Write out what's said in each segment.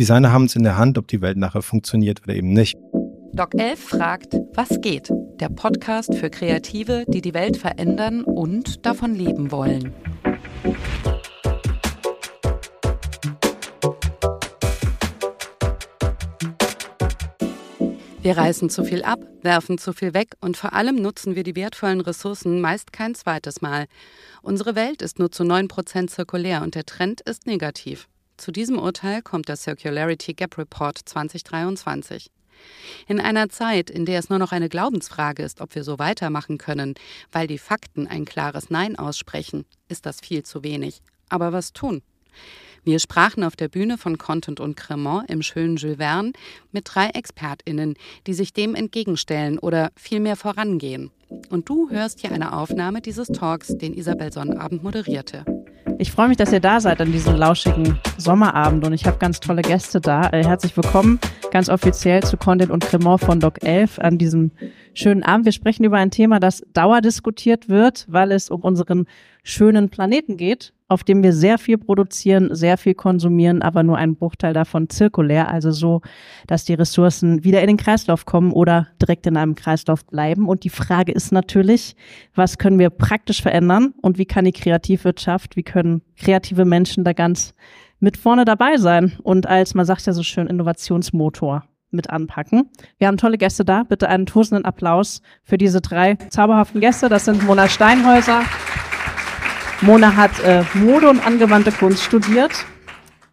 Designer haben es in der Hand, ob die Welt nachher funktioniert oder eben nicht. Doc 11 fragt, was geht? Der Podcast für Kreative, die die Welt verändern und davon leben wollen. Wir reißen zu viel ab, werfen zu viel weg und vor allem nutzen wir die wertvollen Ressourcen meist kein zweites Mal. Unsere Welt ist nur zu 9% zirkulär und der Trend ist negativ. Zu diesem Urteil kommt der Circularity Gap Report 2023. In einer Zeit, in der es nur noch eine Glaubensfrage ist, ob wir so weitermachen können, weil die Fakten ein klares Nein aussprechen, ist das viel zu wenig. Aber was tun? Wir sprachen auf der Bühne von Content und Cremant im schönen Jules Verne mit drei ExpertInnen, die sich dem entgegenstellen oder vielmehr vorangehen. Und du hörst hier eine Aufnahme dieses Talks, den Isabel Sonnabend moderierte. Ich freue mich, dass ihr da seid an diesem lauschigen Sommerabend und ich habe ganz tolle Gäste da. Äh, herzlich willkommen ganz offiziell zu Content und Cremant von Doc 11 an diesem schönen Abend. Wir sprechen über ein Thema, das dauerdiskutiert wird, weil es um unseren schönen Planeten geht, auf dem wir sehr viel produzieren, sehr viel konsumieren, aber nur ein Bruchteil davon zirkulär, also so, dass die Ressourcen wieder in den Kreislauf kommen oder direkt in einem Kreislauf bleiben. Und die Frage ist natürlich, was können wir praktisch verändern und wie kann die Kreativwirtschaft, wie können kreative Menschen da ganz mit vorne dabei sein und als, man sagt ja so schön, Innovationsmotor mit anpacken. Wir haben tolle Gäste da. Bitte einen tosenden Applaus für diese drei zauberhaften Gäste. Das sind Mona Steinhäuser, Mona hat äh, Mode und angewandte Kunst studiert.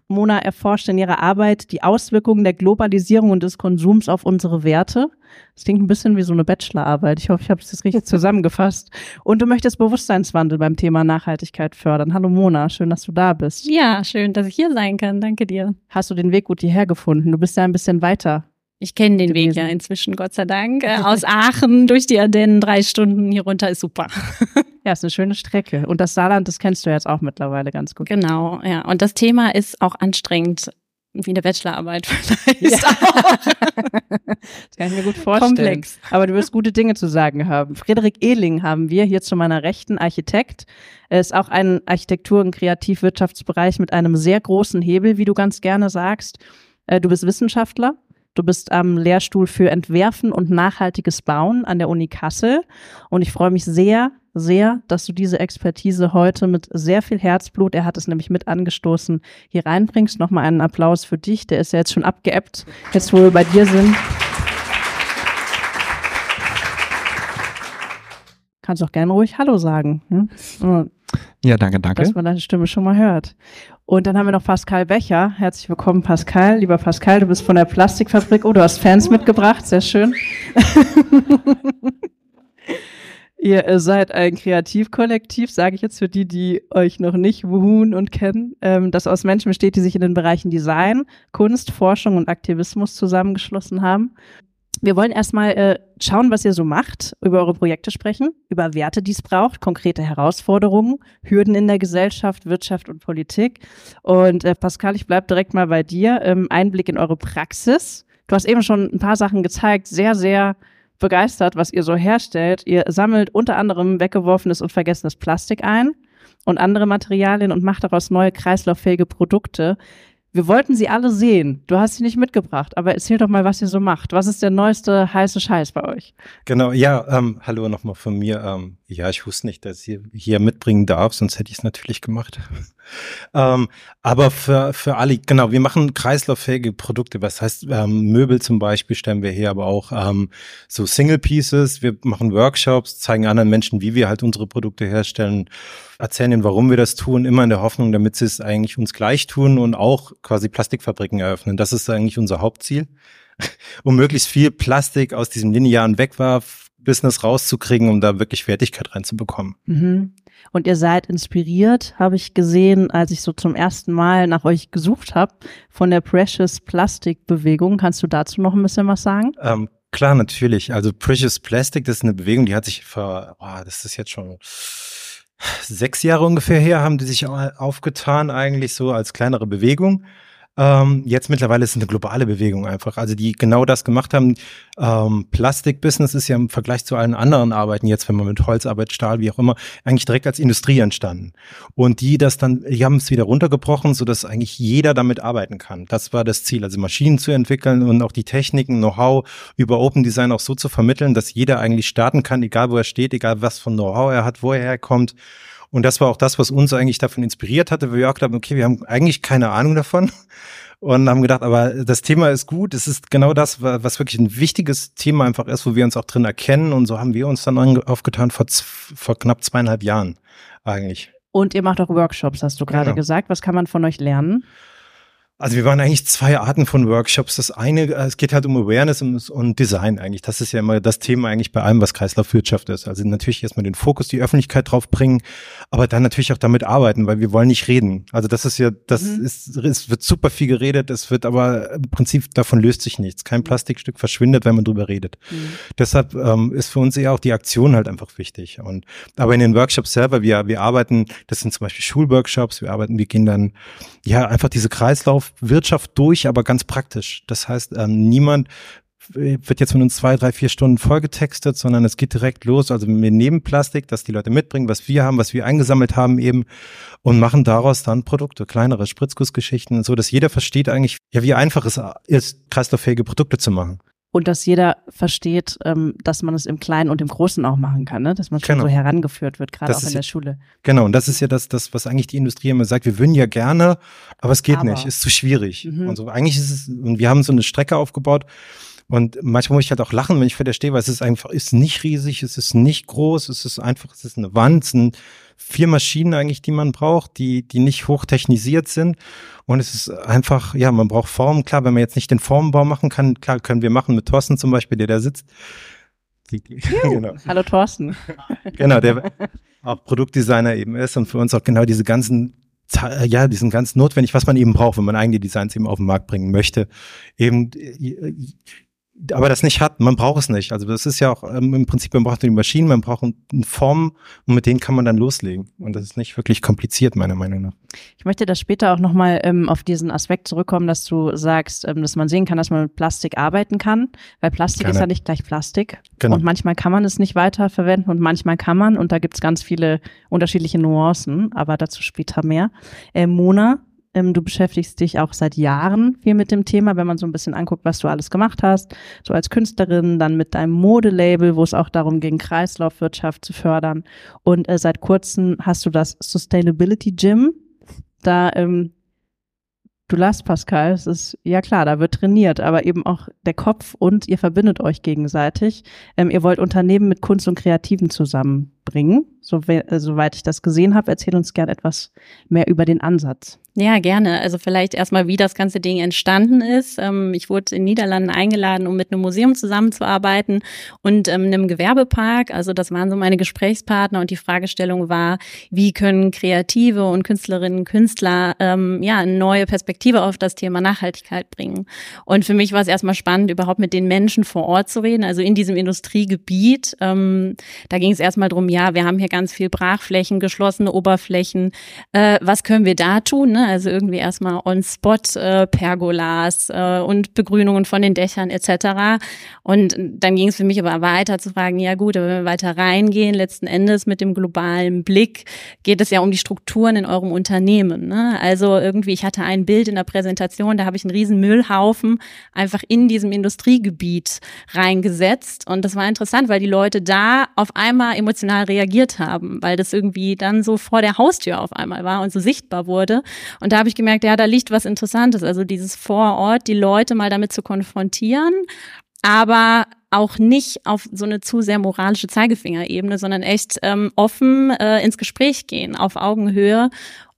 Mona erforscht in ihrer Arbeit die Auswirkungen der Globalisierung und des Konsums auf unsere Werte. Das klingt ein bisschen wie so eine Bachelorarbeit. Ich hoffe, ich habe es richtig zusammengefasst. Und du möchtest Bewusstseinswandel beim Thema Nachhaltigkeit fördern. Hallo Mona, schön, dass du da bist. Ja, schön, dass ich hier sein kann. Danke dir. Hast du den Weg gut hierher gefunden? Du bist ja ein bisschen weiter ich kenne den gewesen. Weg ja inzwischen, Gott sei Dank. Äh, aus Aachen durch die Ardennen, drei Stunden hier runter ist super. Ja, ist eine schöne Strecke. Und das Saarland, das kennst du jetzt auch mittlerweile ganz gut. Genau, ja. Und das Thema ist auch anstrengend, wie eine Bachelorarbeit vielleicht. Ja. das kann ich mir gut vorstellen. Komplex. Aber du wirst gute Dinge zu sagen haben. Frederik Ehling haben wir hier zu meiner Rechten, Architekt. Er ist auch ein Architektur- und Kreativwirtschaftsbereich mit einem sehr großen Hebel, wie du ganz gerne sagst. Äh, du bist Wissenschaftler Du bist am Lehrstuhl für Entwerfen und nachhaltiges Bauen an der Uni Kassel. Und ich freue mich sehr, sehr, dass du diese Expertise heute mit sehr viel Herzblut, er hat es nämlich mit angestoßen, hier reinbringst. Nochmal einen Applaus für dich. Der ist ja jetzt schon abgeebbt, jetzt wo wir bei dir sind. Kannst auch gerne ruhig Hallo sagen. Hm? Ja, danke, danke. Dass man deine Stimme schon mal hört. Und dann haben wir noch Pascal Becher. Herzlich willkommen, Pascal. Lieber Pascal, du bist von der Plastikfabrik. Oh, du hast Fans mitgebracht. Sehr schön. Ihr seid ein Kreativkollektiv, sage ich jetzt für die, die euch noch nicht wuhun und kennen, ähm, das aus Menschen besteht, die sich in den Bereichen Design, Kunst, Forschung und Aktivismus zusammengeschlossen haben. Wir wollen erstmal äh, schauen, was ihr so macht, über eure Projekte sprechen, über Werte, die es braucht, konkrete Herausforderungen, Hürden in der Gesellschaft, Wirtschaft und Politik. Und äh, Pascal, ich bleib direkt mal bei dir. Ähm, Einblick in eure Praxis. Du hast eben schon ein paar Sachen gezeigt, sehr, sehr begeistert, was ihr so herstellt. Ihr sammelt unter anderem weggeworfenes und vergessenes Plastik ein und andere Materialien und macht daraus neue kreislauffähige Produkte. Wir wollten sie alle sehen. Du hast sie nicht mitgebracht, aber erzähl doch mal, was ihr so macht. Was ist der neueste heiße Scheiß bei euch? Genau, ja, ähm, hallo nochmal von mir. Ähm, ja, ich wusste nicht, dass ich hier mitbringen darf, sonst hätte ich es natürlich gemacht. ähm, aber für, für alle, genau, wir machen kreislauffähige Produkte. Was heißt, ähm, Möbel zum Beispiel stellen wir her, aber auch ähm, so Single Pieces. Wir machen Workshops, zeigen anderen Menschen, wie wir halt unsere Produkte herstellen, erzählen ihnen, warum wir das tun, immer in der Hoffnung, damit sie es eigentlich uns gleich tun und auch quasi Plastikfabriken eröffnen. Das ist eigentlich unser Hauptziel um möglichst viel Plastik aus diesem linearen Wegwerf Business rauszukriegen, um da wirklich Fertigkeit reinzubekommen. Mhm. Und ihr seid inspiriert, habe ich gesehen, als ich so zum ersten Mal nach euch gesucht habe, von der Precious Plastic Bewegung. Kannst du dazu noch ein bisschen was sagen? Ähm, klar, natürlich. Also Precious Plastic, das ist eine Bewegung, die hat sich vor, oh, das ist jetzt schon sechs Jahre ungefähr her, haben die sich aufgetan, eigentlich so als kleinere Bewegung. Ähm, jetzt mittlerweile ist es eine globale Bewegung einfach. Also die genau das gemacht haben. Ähm, Plastikbusiness ist ja im Vergleich zu allen anderen Arbeiten jetzt, wenn man mit Holzarbeit, Stahl, wie auch immer, eigentlich direkt als Industrie entstanden. Und die das dann, die haben es wieder runtergebrochen, so dass eigentlich jeder damit arbeiten kann. Das war das Ziel, also Maschinen zu entwickeln und auch die Techniken, Know-how über Open Design auch so zu vermitteln, dass jeder eigentlich starten kann, egal wo er steht, egal was von Know-how er hat, wo er herkommt. Und das war auch das, was uns eigentlich davon inspiriert hatte, weil wir auch gedacht haben, okay, wir haben eigentlich keine Ahnung davon und haben gedacht, aber das Thema ist gut. Es ist genau das, was wirklich ein wichtiges Thema einfach ist, wo wir uns auch drin erkennen. Und so haben wir uns dann aufgetan vor, vor knapp zweieinhalb Jahren eigentlich. Und ihr macht auch Workshops, hast du gerade genau. gesagt. Was kann man von euch lernen? Also wir waren eigentlich zwei Arten von Workshops. Das eine, äh, es geht halt um Awareness und, Design eigentlich. Das ist ja immer das Thema eigentlich bei allem, was Kreislaufwirtschaft ist. Also natürlich erstmal den Fokus, die Öffentlichkeit drauf bringen, aber dann natürlich auch damit arbeiten, weil wir wollen nicht reden. Also das ist ja, das mhm. ist, es wird super viel geredet, es wird aber im Prinzip davon löst sich nichts. Kein Plastikstück verschwindet, wenn man drüber redet. Mhm. Deshalb ähm, ist für uns eher auch die Aktion halt einfach wichtig. Und aber in den Workshops selber, wir, wir arbeiten, das sind zum Beispiel Schulworkshops, wir arbeiten, wir gehen dann ja einfach diese Kreislauf Wirtschaft durch, aber ganz praktisch. Das heißt, ähm, niemand wird jetzt von uns zwei, drei, vier Stunden vollgetextet, sondern es geht direkt los. Also wir nehmen Plastik, das die Leute mitbringen, was wir haben, was wir eingesammelt haben eben und machen daraus dann Produkte, kleinere Spritzgussgeschichten, so dass jeder versteht eigentlich, ja, wie einfach es ist, kreislauffähige Produkte zu machen und dass jeder versteht, ähm, dass man es im Kleinen und im Großen auch machen kann, ne? dass man schon genau. so herangeführt wird, gerade auch in der Schule. Genau, und das ist ja das, das, was eigentlich die Industrie immer sagt, wir würden ja gerne, aber es geht aber. nicht, ist zu schwierig. Mhm. Und so, eigentlich ist es, und wir haben so eine Strecke aufgebaut, und manchmal muss ich halt auch lachen, wenn ich vor der stehe, weil es ist einfach, ist nicht riesig, es ist nicht groß, es ist einfach, es ist eine Wand, es sind vier Maschinen eigentlich, die man braucht, die, die nicht hochtechnisiert sind. Und es ist einfach, ja, man braucht Formen. Klar, wenn man jetzt nicht den Formenbau machen kann, klar, können wir machen mit Thorsten zum Beispiel, der da sitzt. genau. Hallo Thorsten. genau, der auch Produktdesigner eben ist und für uns auch genau diese ganzen ja, diesen ganz notwendig, was man eben braucht, wenn man eigene Designs eben auf den Markt bringen möchte. Eben aber das nicht hat, man braucht es nicht. Also das ist ja auch ähm, im Prinzip, man braucht die Maschinen, man braucht eine Form und mit denen kann man dann loslegen. Und das ist nicht wirklich kompliziert, meiner Meinung nach. Ich möchte da später auch nochmal ähm, auf diesen Aspekt zurückkommen, dass du sagst, ähm, dass man sehen kann, dass man mit Plastik arbeiten kann, weil Plastik Keine. ist ja nicht gleich Plastik. Genau. Und manchmal kann man es nicht weiter verwenden und manchmal kann man. Und da gibt es ganz viele unterschiedliche Nuancen, aber dazu später mehr. Äh, Mona, du beschäftigst dich auch seit Jahren viel mit dem Thema, wenn man so ein bisschen anguckt, was du alles gemacht hast, so als Künstlerin, dann mit deinem Modelabel, wo es auch darum ging, Kreislaufwirtschaft zu fördern. Und äh, seit kurzem hast du das Sustainability Gym. Da ähm, Du lachst, Pascal. Es ist, ja klar, da wird trainiert, aber eben auch der Kopf und ihr verbindet euch gegenseitig. Ähm, ihr wollt Unternehmen mit Kunst und Kreativen zusammenbringen. So, äh, soweit ich das gesehen habe, erzähl uns gern etwas mehr über den Ansatz. Ja, gerne. Also vielleicht erstmal, wie das ganze Ding entstanden ist. Ähm, ich wurde in Niederlanden eingeladen, um mit einem Museum zusammenzuarbeiten und ähm, einem Gewerbepark. Also das waren so meine Gesprächspartner und die Fragestellung war, wie können Kreative und Künstlerinnen und Künstler ähm, ja neue Perspektive auf das Thema Nachhaltigkeit bringen. Und für mich war es erstmal spannend, überhaupt mit den Menschen vor Ort zu reden, also in diesem Industriegebiet. Ähm, da ging es erstmal drum, ja, wir haben hier ganz viel Brachflächen, geschlossene Oberflächen. Äh, was können wir da tun? Ne? Also irgendwie erstmal on-spot äh, Pergolas äh, und Begrünungen von den Dächern etc. Und dann ging es für mich aber weiter zu fragen, ja gut, wenn wir weiter reingehen, letzten Endes mit dem globalen Blick, geht es ja um die Strukturen in eurem Unternehmen. Ne? Also irgendwie, ich hatte ein Bild in der Präsentation, da habe ich einen riesen Müllhaufen einfach in diesem Industriegebiet reingesetzt. Und das war interessant, weil die Leute da auf einmal emotional reagiert haben, weil das irgendwie dann so vor der Haustür auf einmal war und so sichtbar wurde. Und da habe ich gemerkt, ja, da liegt was Interessantes. Also dieses vor Ort, die Leute mal damit zu konfrontieren, aber auch nicht auf so eine zu sehr moralische Zeigefingerebene, sondern echt ähm, offen äh, ins Gespräch gehen, auf Augenhöhe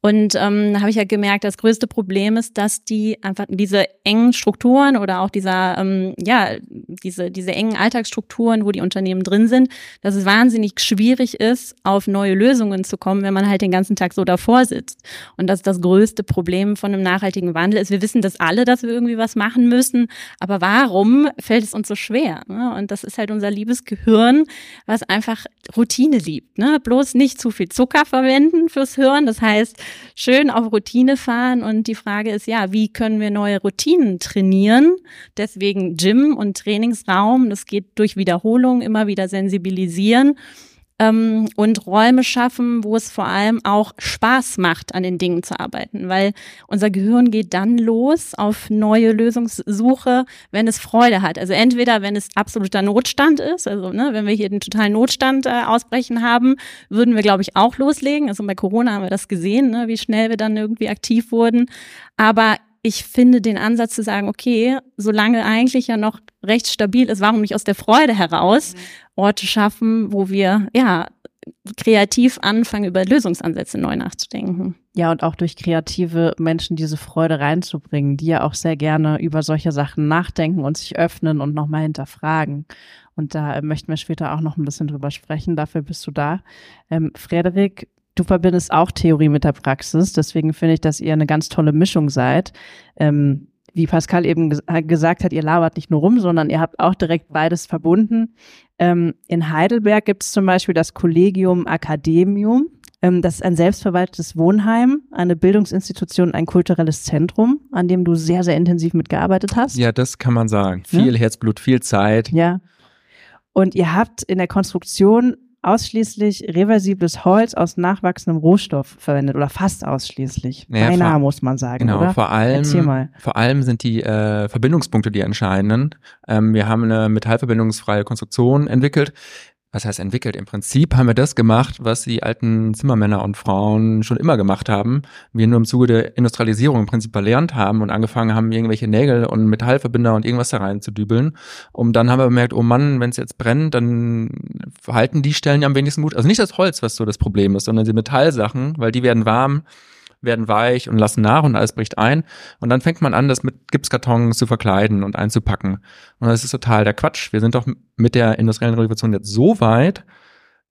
und ähm, habe ich ja gemerkt, das größte Problem ist, dass die einfach diese engen Strukturen oder auch dieser, ähm, ja, diese, diese engen Alltagsstrukturen, wo die Unternehmen drin sind, dass es wahnsinnig schwierig ist, auf neue Lösungen zu kommen, wenn man halt den ganzen Tag so davor sitzt. Und das ist das größte Problem von einem nachhaltigen Wandel ist. Wir wissen das alle, dass wir irgendwie was machen müssen, aber warum fällt es uns so schwer? Ne? Und das ist halt unser liebes Gehirn, was einfach Routine liebt. Ne? Bloß nicht zu viel Zucker verwenden fürs Hirn. Das heißt, schön auf Routine fahren. Und die Frage ist ja, wie können wir neue Routinen trainieren? Deswegen Gym und Trainingsraum. Das geht durch Wiederholung, immer wieder sensibilisieren ähm, und Räume schaffen, wo es vor allem auch Spaß macht, an den Dingen zu arbeiten, weil unser Gehirn geht dann los auf neue Lösungssuche, wenn es Freude hat. Also entweder, wenn es absoluter Notstand ist, also ne, wenn wir hier den totalen Notstand äh, ausbrechen haben, würden wir, glaube ich, auch loslegen. Also bei Corona haben wir das gesehen, ne, wie schnell wir dann irgendwie aktiv wurden. Aber ich finde den Ansatz zu sagen, okay, solange eigentlich ja noch recht stabil ist, warum nicht aus der Freude heraus mhm. Orte schaffen, wo wir ja kreativ anfangen, über Lösungsansätze neu nachzudenken. Ja, und auch durch kreative Menschen diese Freude reinzubringen, die ja auch sehr gerne über solche Sachen nachdenken und sich öffnen und nochmal hinterfragen. Und da möchten wir später auch noch ein bisschen drüber sprechen. Dafür bist du da. Ähm, Frederik, du verbindest auch Theorie mit der Praxis. Deswegen finde ich, dass ihr eine ganz tolle Mischung seid. Ähm, wie Pascal eben gesagt hat, ihr labert nicht nur rum, sondern ihr habt auch direkt beides verbunden. Ähm, in Heidelberg gibt es zum Beispiel das Collegium Academium. Ähm, das ist ein selbstverwaltetes Wohnheim, eine Bildungsinstitution, ein kulturelles Zentrum, an dem du sehr, sehr intensiv mitgearbeitet hast. Ja, das kann man sagen. Viel ja? Herzblut, viel Zeit. Ja. Und ihr habt in der Konstruktion ausschließlich reversibles Holz aus nachwachsendem Rohstoff verwendet oder fast ausschließlich. Ja, Beinahe muss man sagen. Genau, oder? vor allem, vor allem sind die äh, Verbindungspunkte die entscheidenden. Ähm, wir haben eine metallverbindungsfreie Konstruktion entwickelt, was heißt entwickelt? Im Prinzip haben wir das gemacht, was die alten Zimmermänner und Frauen schon immer gemacht haben. Wir nur im Zuge der Industrialisierung im Prinzip erlernt haben und angefangen haben, irgendwelche Nägel und Metallverbinder und irgendwas da rein zu dübeln. Und dann haben wir bemerkt, oh Mann, wenn es jetzt brennt, dann verhalten die Stellen ja am wenigsten gut. Also nicht das Holz, was so das Problem ist, sondern die Metallsachen, weil die werden warm werden weich und lassen nach und alles bricht ein. Und dann fängt man an, das mit Gipskartons zu verkleiden und einzupacken. Und das ist total der Quatsch. Wir sind doch mit der industriellen Revolution jetzt so weit,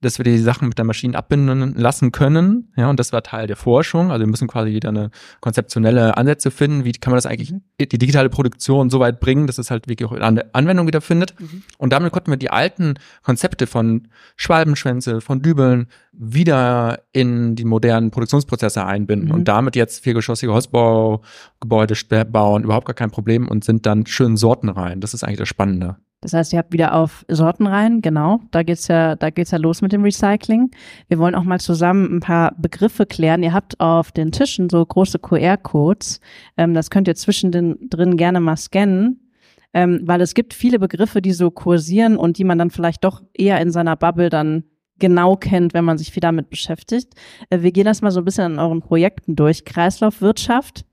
dass wir die Sachen mit der Maschine abbinden lassen können. Ja, und das war Teil der Forschung. Also wir müssen quasi wieder eine konzeptionelle Ansätze finden. Wie kann man das eigentlich, die digitale Produktion so weit bringen, dass es halt wirklich auch eine Anwendung wieder findet. Mhm. Und damit konnten wir die alten Konzepte von Schwalbenschwänze, von Dübeln wieder in die modernen Produktionsprozesse einbinden mhm. und damit jetzt viergeschossige Holzbaugebäude bauen, überhaupt gar kein Problem und sind dann schön sortenrein. Das ist eigentlich das Spannende. Das heißt, ihr habt wieder auf Sorten rein, genau. Da geht's ja, da geht's ja los mit dem Recycling. Wir wollen auch mal zusammen ein paar Begriffe klären. Ihr habt auf den Tischen so große QR-Codes. Ähm, das könnt ihr zwischendrin gerne mal scannen, ähm, weil es gibt viele Begriffe, die so kursieren und die man dann vielleicht doch eher in seiner Bubble dann genau kennt, wenn man sich viel damit beschäftigt. Äh, wir gehen das mal so ein bisschen an euren Projekten durch. Kreislaufwirtschaft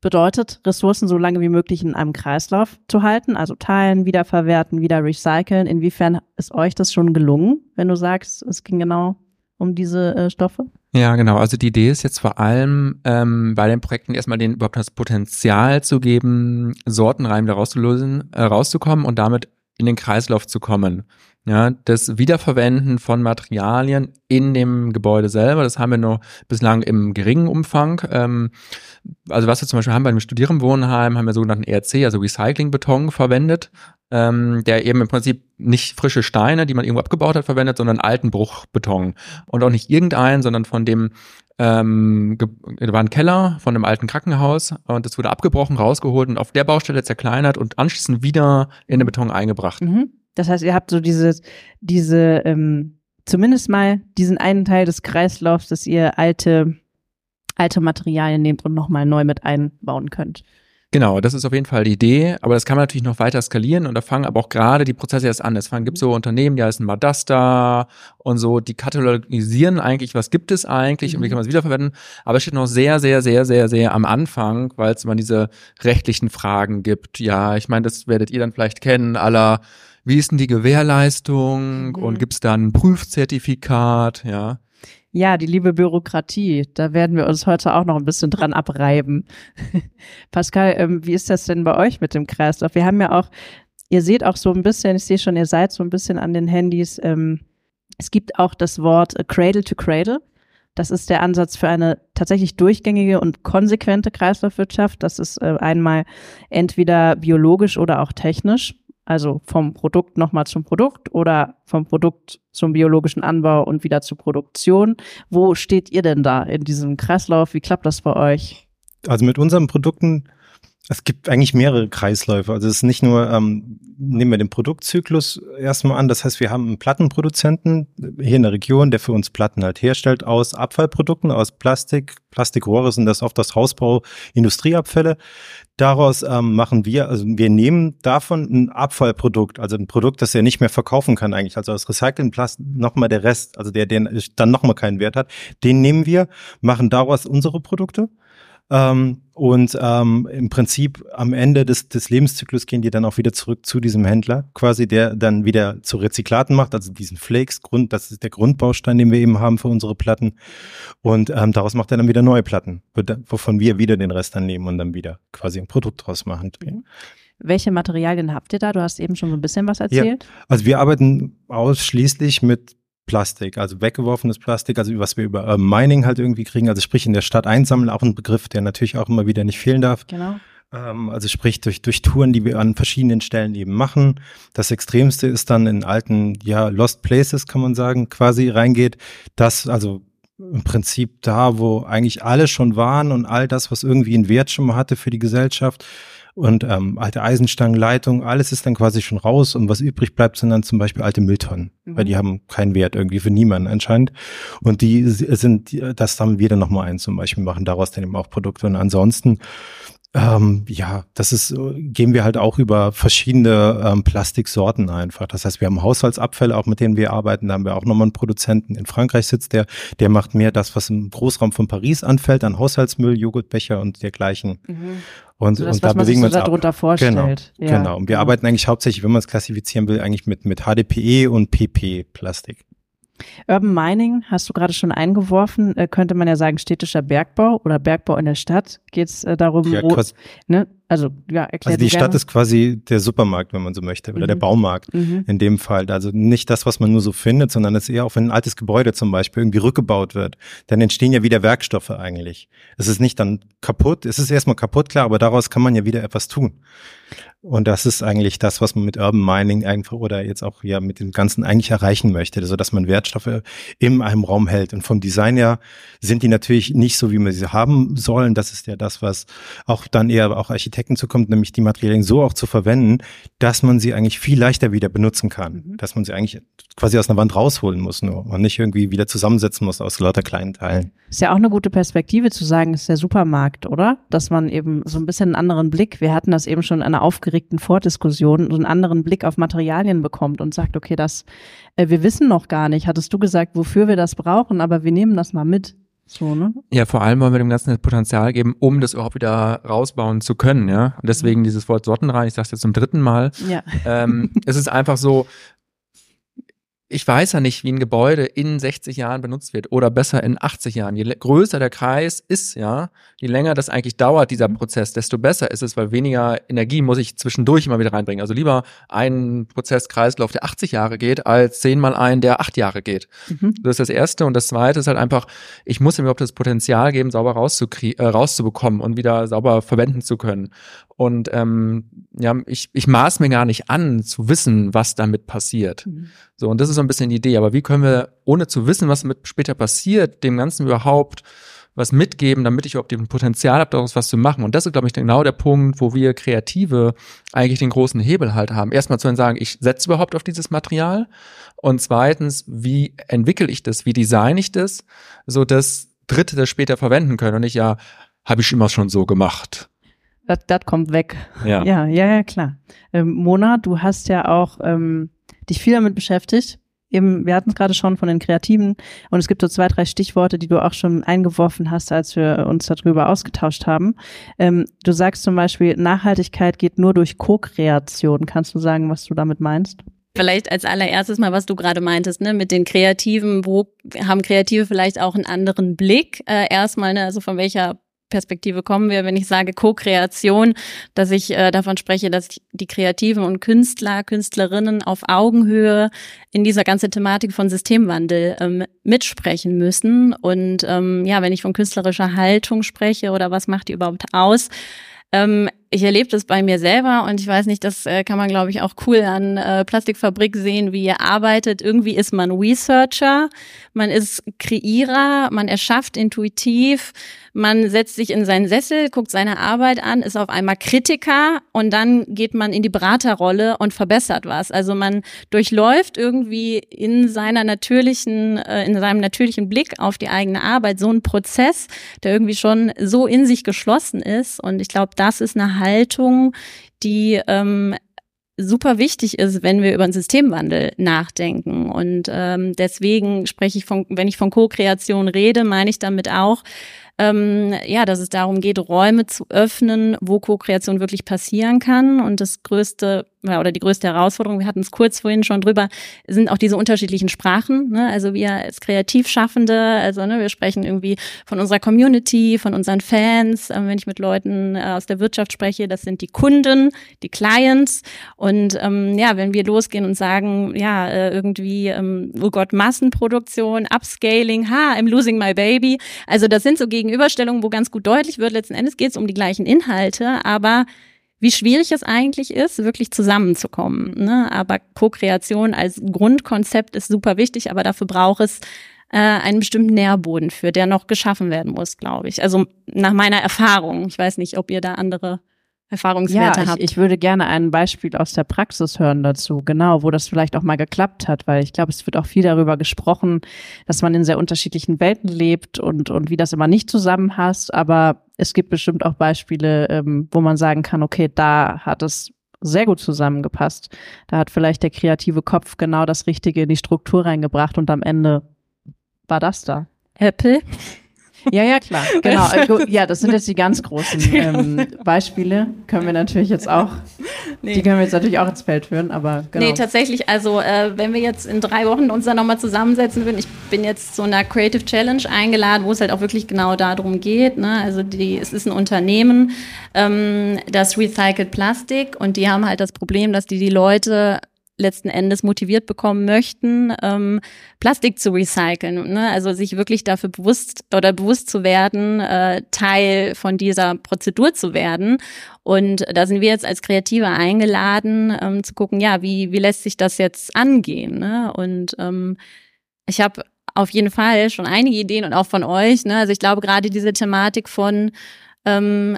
bedeutet, Ressourcen so lange wie möglich in einem Kreislauf zu halten, also teilen, wiederverwerten, wieder recyceln. Inwiefern ist euch das schon gelungen, wenn du sagst, es ging genau um diese äh, Stoffe? Ja, genau. Also die Idee ist jetzt vor allem ähm, bei den Projekten erstmal den überhaupt das Potenzial zu geben, Sortenreim wieder rauszulösen, äh, rauszukommen und damit in den Kreislauf zu kommen. Ja, das Wiederverwenden von Materialien in dem Gebäude selber, das haben wir nur bislang im geringen Umfang. Ähm, also was wir zum Beispiel haben bei dem Studierendenwohnheim, haben wir sogenannten ERC, also Recyclingbeton verwendet, ähm, der eben im Prinzip nicht frische Steine, die man irgendwo abgebaut hat, verwendet, sondern alten Bruchbeton. Und auch nicht irgendeinen, sondern von dem ähm, da war ein Keller von einem alten Krankenhaus und das wurde abgebrochen, rausgeholt und auf der Baustelle zerkleinert und anschließend wieder in den Beton eingebracht. Mhm. Das heißt, ihr habt so diese, diese, ähm, zumindest mal diesen einen Teil des Kreislaufs, dass ihr alte, alte Materialien nehmt und nochmal neu mit einbauen könnt. Genau, das ist auf jeden Fall die Idee, aber das kann man natürlich noch weiter skalieren und da fangen aber auch gerade die Prozesse erst an. Es gibt so Unternehmen, die heißen Madasta und so, die katalogisieren eigentlich, was gibt es eigentlich mhm. und wie mhm. kann man es wiederverwenden, aber es steht noch sehr, sehr, sehr, sehr, sehr am Anfang, weil es immer diese rechtlichen Fragen gibt. Ja, ich meine, das werdet ihr dann vielleicht kennen, aller wie ist denn die Gewährleistung mhm. und gibt es da ein Prüfzertifikat, ja? Ja, die liebe Bürokratie, da werden wir uns heute auch noch ein bisschen dran abreiben. Pascal, ähm, wie ist das denn bei euch mit dem Kreislauf? Wir haben ja auch ihr seht auch so ein bisschen, ich sehe schon, ihr seid so ein bisschen an den Handys. Ähm, es gibt auch das Wort Cradle to Cradle. Das ist der Ansatz für eine tatsächlich durchgängige und konsequente Kreislaufwirtschaft. Das ist äh, einmal entweder biologisch oder auch technisch. Also vom Produkt nochmal zum Produkt oder vom Produkt zum biologischen Anbau und wieder zur Produktion. Wo steht ihr denn da in diesem Kreislauf? Wie klappt das bei euch? Also mit unseren Produkten es gibt eigentlich mehrere Kreisläufe. Also es ist nicht nur, ähm, nehmen wir den Produktzyklus erstmal an. Das heißt, wir haben einen Plattenproduzenten hier in der Region, der für uns Platten halt herstellt aus Abfallprodukten, aus Plastik. Plastikrohre sind das oft aus Hausbau, Industrieabfälle. Daraus ähm, machen wir, also wir nehmen davon ein Abfallprodukt, also ein Produkt, das er nicht mehr verkaufen kann eigentlich. Also aus recyceltem Plastik nochmal der Rest, also der, der dann nochmal keinen Wert hat, den nehmen wir, machen daraus unsere Produkte ähm, und ähm, im Prinzip am Ende des, des Lebenszyklus gehen die dann auch wieder zurück zu diesem Händler, quasi der dann wieder zu Rezyklaten macht, also diesen Flakes, Grund, das ist der Grundbaustein, den wir eben haben für unsere Platten. Und ähm, daraus macht er dann wieder neue Platten, wovon wir wieder den Rest dann nehmen und dann wieder quasi ein Produkt draus machen. Mhm. Welche Materialien habt ihr da? Du hast eben schon so ein bisschen was erzählt. Ja, also wir arbeiten ausschließlich mit Plastik, also weggeworfenes Plastik, also was wir über äh, Mining halt irgendwie kriegen, also sprich in der Stadt einsammeln, auch ein Begriff, der natürlich auch immer wieder nicht fehlen darf. Genau. Ähm, also sprich durch, durch Touren, die wir an verschiedenen Stellen eben machen. Das Extremste ist dann in alten, ja, Lost Places, kann man sagen, quasi reingeht. Das, also im Prinzip da, wo eigentlich alle schon waren und all das, was irgendwie einen Wert schon mal hatte für die Gesellschaft, und ähm, alte Eisenstangenleitung, alles ist dann quasi schon raus und was übrig bleibt, sind dann zum Beispiel alte Mülltonnen, mhm. weil die haben keinen Wert irgendwie für niemanden anscheinend und die sind, das sammeln wir dann nochmal ein zum Beispiel, machen daraus dann eben auch Produkte und ansonsten ähm, ja, das ist, gehen wir halt auch über verschiedene ähm, Plastiksorten einfach. Das heißt, wir haben Haushaltsabfälle, auch mit denen wir arbeiten. Da haben wir auch nochmal einen Produzenten. In Frankreich sitzt der, der macht mehr das, was im Großraum von Paris anfällt, an Haushaltsmüll, Joghurtbecher und dergleichen. Mhm. Und, so das, und da bewegen wir uns darunter vorstellt. Genau, ja. genau. Und wir genau. arbeiten eigentlich hauptsächlich, wenn man es klassifizieren will, eigentlich mit, mit HDPE und PP-Plastik. Urban Mining hast du gerade schon eingeworfen, äh, könnte man ja sagen städtischer Bergbau oder Bergbau in der Stadt. Geht es äh, darum, ja, wo, ne? Also ja, erklär Also die Stadt ist quasi der Supermarkt, wenn man so möchte, oder mhm. der Baumarkt mhm. in dem Fall. Also nicht das, was man nur so findet, sondern es ist eher auch, wenn ein altes Gebäude zum Beispiel irgendwie rückgebaut wird, dann entstehen ja wieder Werkstoffe eigentlich. Es ist nicht dann kaputt, es ist erstmal kaputt, klar, aber daraus kann man ja wieder etwas tun. Und das ist eigentlich das, was man mit Urban Mining einfach oder jetzt auch ja mit dem Ganzen eigentlich erreichen möchte, so dass man Wertstoffe in einem Raum hält. Und vom Design her sind die natürlich nicht so, wie man sie haben sollen. Das ist ja das, was auch dann eher auch Architekten zukommt, nämlich die Materialien so auch zu verwenden, dass man sie eigentlich viel leichter wieder benutzen kann. Mhm. Dass man sie eigentlich quasi aus einer Wand rausholen muss nur und nicht irgendwie wieder zusammensetzen muss aus lauter kleinen Teilen. Ist ja auch eine gute Perspektive zu sagen, ist der Supermarkt, oder? Dass man eben so ein bisschen einen anderen Blick, wir hatten das eben schon in einer aufgeregten Vordiskussion, so einen anderen Blick auf Materialien bekommt und sagt, okay, das, äh, wir wissen noch gar nicht, hattest du gesagt, wofür wir das brauchen, aber wir nehmen das mal mit. So, ne? Ja, vor allem wollen wir dem Ganzen das Potenzial geben, um das überhaupt wieder rausbauen zu können, ja. Und deswegen dieses Wort sortenrein, ich sage es jetzt zum dritten Mal. Ja. Ähm, es ist einfach so, ich weiß ja nicht, wie ein Gebäude in 60 Jahren benutzt wird oder besser in 80 Jahren. Je größer der Kreis ist, ja, je länger das eigentlich dauert, dieser mhm. Prozess, desto besser ist es, weil weniger Energie muss ich zwischendurch immer wieder reinbringen. Also lieber einen Prozesskreislauf, der 80 Jahre geht, als zehnmal einen, der acht Jahre geht. Mhm. Das ist das Erste. Und das Zweite ist halt einfach, ich muss mir überhaupt das Potenzial geben, sauber äh, rauszubekommen und wieder sauber verwenden zu können. Und ähm, ja, ich, ich maß mir gar nicht an, zu wissen, was damit passiert. Mhm. So, und das ist so ein bisschen die Idee. Aber wie können wir, ohne zu wissen, was mit später passiert, dem Ganzen überhaupt was mitgeben, damit ich überhaupt den Potenzial habe, daraus was zu machen. Und das ist, glaube ich, genau der Punkt, wo wir Kreative eigentlich den großen Hebel halt haben. Erstmal zu sagen, ich setze überhaupt auf dieses Material. Und zweitens, wie entwickle ich das? Wie design ich das? So dass Dritte das später verwenden können. Und nicht, ja, habe ich immer schon so gemacht. Das, das kommt weg. Ja, ja, ja, ja klar. Ähm, Mona, du hast ja auch ähm, dich viel damit beschäftigt. Eben, wir hatten es gerade schon von den Kreativen und es gibt so zwei, drei Stichworte, die du auch schon eingeworfen hast, als wir uns darüber ausgetauscht haben. Ähm, du sagst zum Beispiel, Nachhaltigkeit geht nur durch Co-Kreation. Kannst du sagen, was du damit meinst? Vielleicht als allererstes mal, was du gerade meintest, ne, mit den Kreativen, wo haben Kreative vielleicht auch einen anderen Blick? Äh, erstmal, ne, also von welcher Perspektive kommen wir, wenn ich sage Co-Kreation, dass ich äh, davon spreche, dass die Kreativen und Künstler, Künstlerinnen auf Augenhöhe in dieser ganzen Thematik von Systemwandel ähm, mitsprechen müssen. Und ähm, ja, wenn ich von künstlerischer Haltung spreche oder was macht die überhaupt aus, ähm, ich erlebe das bei mir selber und ich weiß nicht, das äh, kann man, glaube ich, auch cool an äh, Plastikfabrik sehen, wie ihr arbeitet. Irgendwie ist man Researcher, man ist Kreierer, man erschafft intuitiv, man setzt sich in seinen Sessel, guckt seine Arbeit an, ist auf einmal Kritiker und dann geht man in die Beraterrolle und verbessert was. Also man durchläuft irgendwie in seiner natürlichen, äh, in seinem natürlichen Blick auf die eigene Arbeit so einen Prozess, der irgendwie schon so in sich geschlossen ist. Und ich glaube, das ist eine Haltung, die ähm, super wichtig ist, wenn wir über einen Systemwandel nachdenken. Und ähm, deswegen spreche ich von, wenn ich von Co-Kreation rede, meine ich damit auch, ähm, ja, dass es darum geht, Räume zu öffnen, wo Co-Kreation wirklich passieren kann. Und das größte oder die größte Herausforderung, wir hatten es kurz vorhin schon drüber, sind auch diese unterschiedlichen Sprachen. Ne? Also wir als Kreativschaffende, also ne, wir sprechen irgendwie von unserer Community, von unseren Fans. Ähm, wenn ich mit Leuten äh, aus der Wirtschaft spreche, das sind die Kunden, die Clients. Und ähm, ja, wenn wir losgehen und sagen, ja, äh, irgendwie, ähm, oh Gott, Massenproduktion, Upscaling, ha, I'm losing my baby. Also das sind so Gegenüberstellungen, wo ganz gut deutlich wird, letzten Endes geht es um die gleichen Inhalte, aber wie schwierig es eigentlich ist, wirklich zusammenzukommen. Ne? Aber Co-Kreation als Grundkonzept ist super wichtig, aber dafür braucht es äh, einen bestimmten Nährboden für, der noch geschaffen werden muss, glaube ich. Also nach meiner Erfahrung. Ich weiß nicht, ob ihr da andere Erfahrungswerte ja, habt. Ich, ich würde gerne ein Beispiel aus der Praxis hören dazu, genau, wo das vielleicht auch mal geklappt hat, weil ich glaube, es wird auch viel darüber gesprochen, dass man in sehr unterschiedlichen Welten lebt und, und wie das immer nicht zusammenpasst. Aber es gibt bestimmt auch Beispiele, ähm, wo man sagen kann, okay, da hat es sehr gut zusammengepasst. Da hat vielleicht der kreative Kopf genau das Richtige in die Struktur reingebracht und am Ende war das da. Apple. Ja, ja, klar. Genau. Äh, ja, das sind jetzt die ganz großen ähm, Beispiele. Können wir natürlich jetzt auch, nee. die können wir jetzt natürlich auch ins Feld führen, aber genau. Nee, tatsächlich, also äh, wenn wir jetzt in drei Wochen uns da nochmal zusammensetzen würden, ich bin jetzt zu einer Creative Challenge eingeladen, wo es halt auch wirklich genau darum geht. Ne? Also die, es ist ein Unternehmen, ähm, das recycelt Plastik und die haben halt das Problem, dass die die Leute letzten Endes motiviert bekommen möchten, ähm, Plastik zu recyceln. Ne? Also sich wirklich dafür bewusst oder bewusst zu werden, äh, Teil von dieser Prozedur zu werden. Und da sind wir jetzt als Kreative eingeladen, ähm, zu gucken, ja, wie, wie lässt sich das jetzt angehen? Ne? Und ähm, ich habe auf jeden Fall schon einige Ideen und auch von euch. Ne? Also ich glaube gerade diese Thematik von ähm,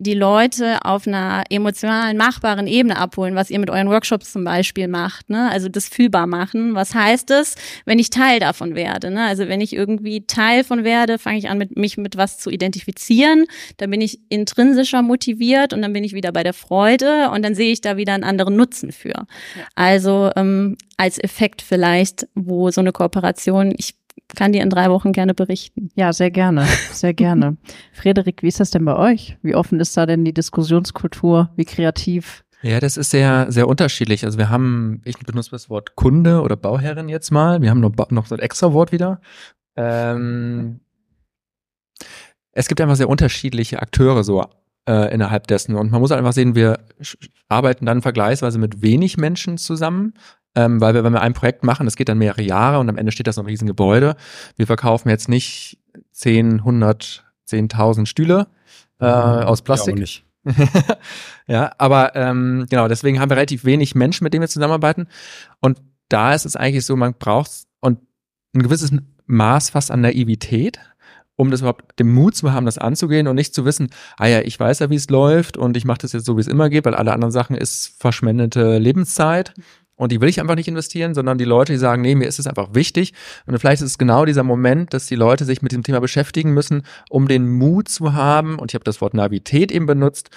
die Leute auf einer emotionalen, machbaren Ebene abholen, was ihr mit euren Workshops zum Beispiel macht, ne? Also das fühlbar machen. Was heißt es, wenn ich Teil davon werde? Ne? Also wenn ich irgendwie Teil von werde, fange ich an, mit, mich mit was zu identifizieren. Dann bin ich intrinsischer motiviert und dann bin ich wieder bei der Freude und dann sehe ich da wieder einen anderen Nutzen für. Ja. Also ähm, als Effekt vielleicht, wo so eine Kooperation, ich kann dir in drei Wochen gerne berichten. Ja, sehr gerne, sehr gerne. Frederik, wie ist das denn bei euch? Wie offen ist da denn die Diskussionskultur? Wie kreativ? Ja, das ist sehr, sehr unterschiedlich. Also wir haben, ich benutze das Wort Kunde oder Bauherrin jetzt mal. Wir haben noch, noch so ein extra Wort wieder. Ähm, es gibt einfach sehr unterschiedliche Akteure so äh, innerhalb dessen. Und man muss einfach sehen, wir arbeiten dann vergleichsweise mit wenig Menschen zusammen. Ähm, weil wir, wenn wir ein Projekt machen, das geht dann mehrere Jahre und am Ende steht das so ein Riesengebäude. Wir verkaufen jetzt nicht 10, 100, 10.000 Stühle äh, aus Plastik. Ja, nicht. ja, aber ähm, genau, deswegen haben wir relativ wenig Menschen, mit denen wir zusammenarbeiten. Und da ist es eigentlich so, man braucht und ein gewisses Maß fast an Naivität, um das überhaupt den Mut zu haben, das anzugehen und nicht zu wissen, ah ja, ich weiß ja, wie es läuft und ich mache das jetzt so, wie es immer geht, weil alle anderen Sachen ist verschwendete Lebenszeit und die will ich einfach nicht investieren, sondern die Leute, die sagen, nee, mir ist es einfach wichtig. Und vielleicht ist es genau dieser Moment, dass die Leute sich mit dem Thema beschäftigen müssen, um den Mut zu haben, und ich habe das Wort Navität eben benutzt,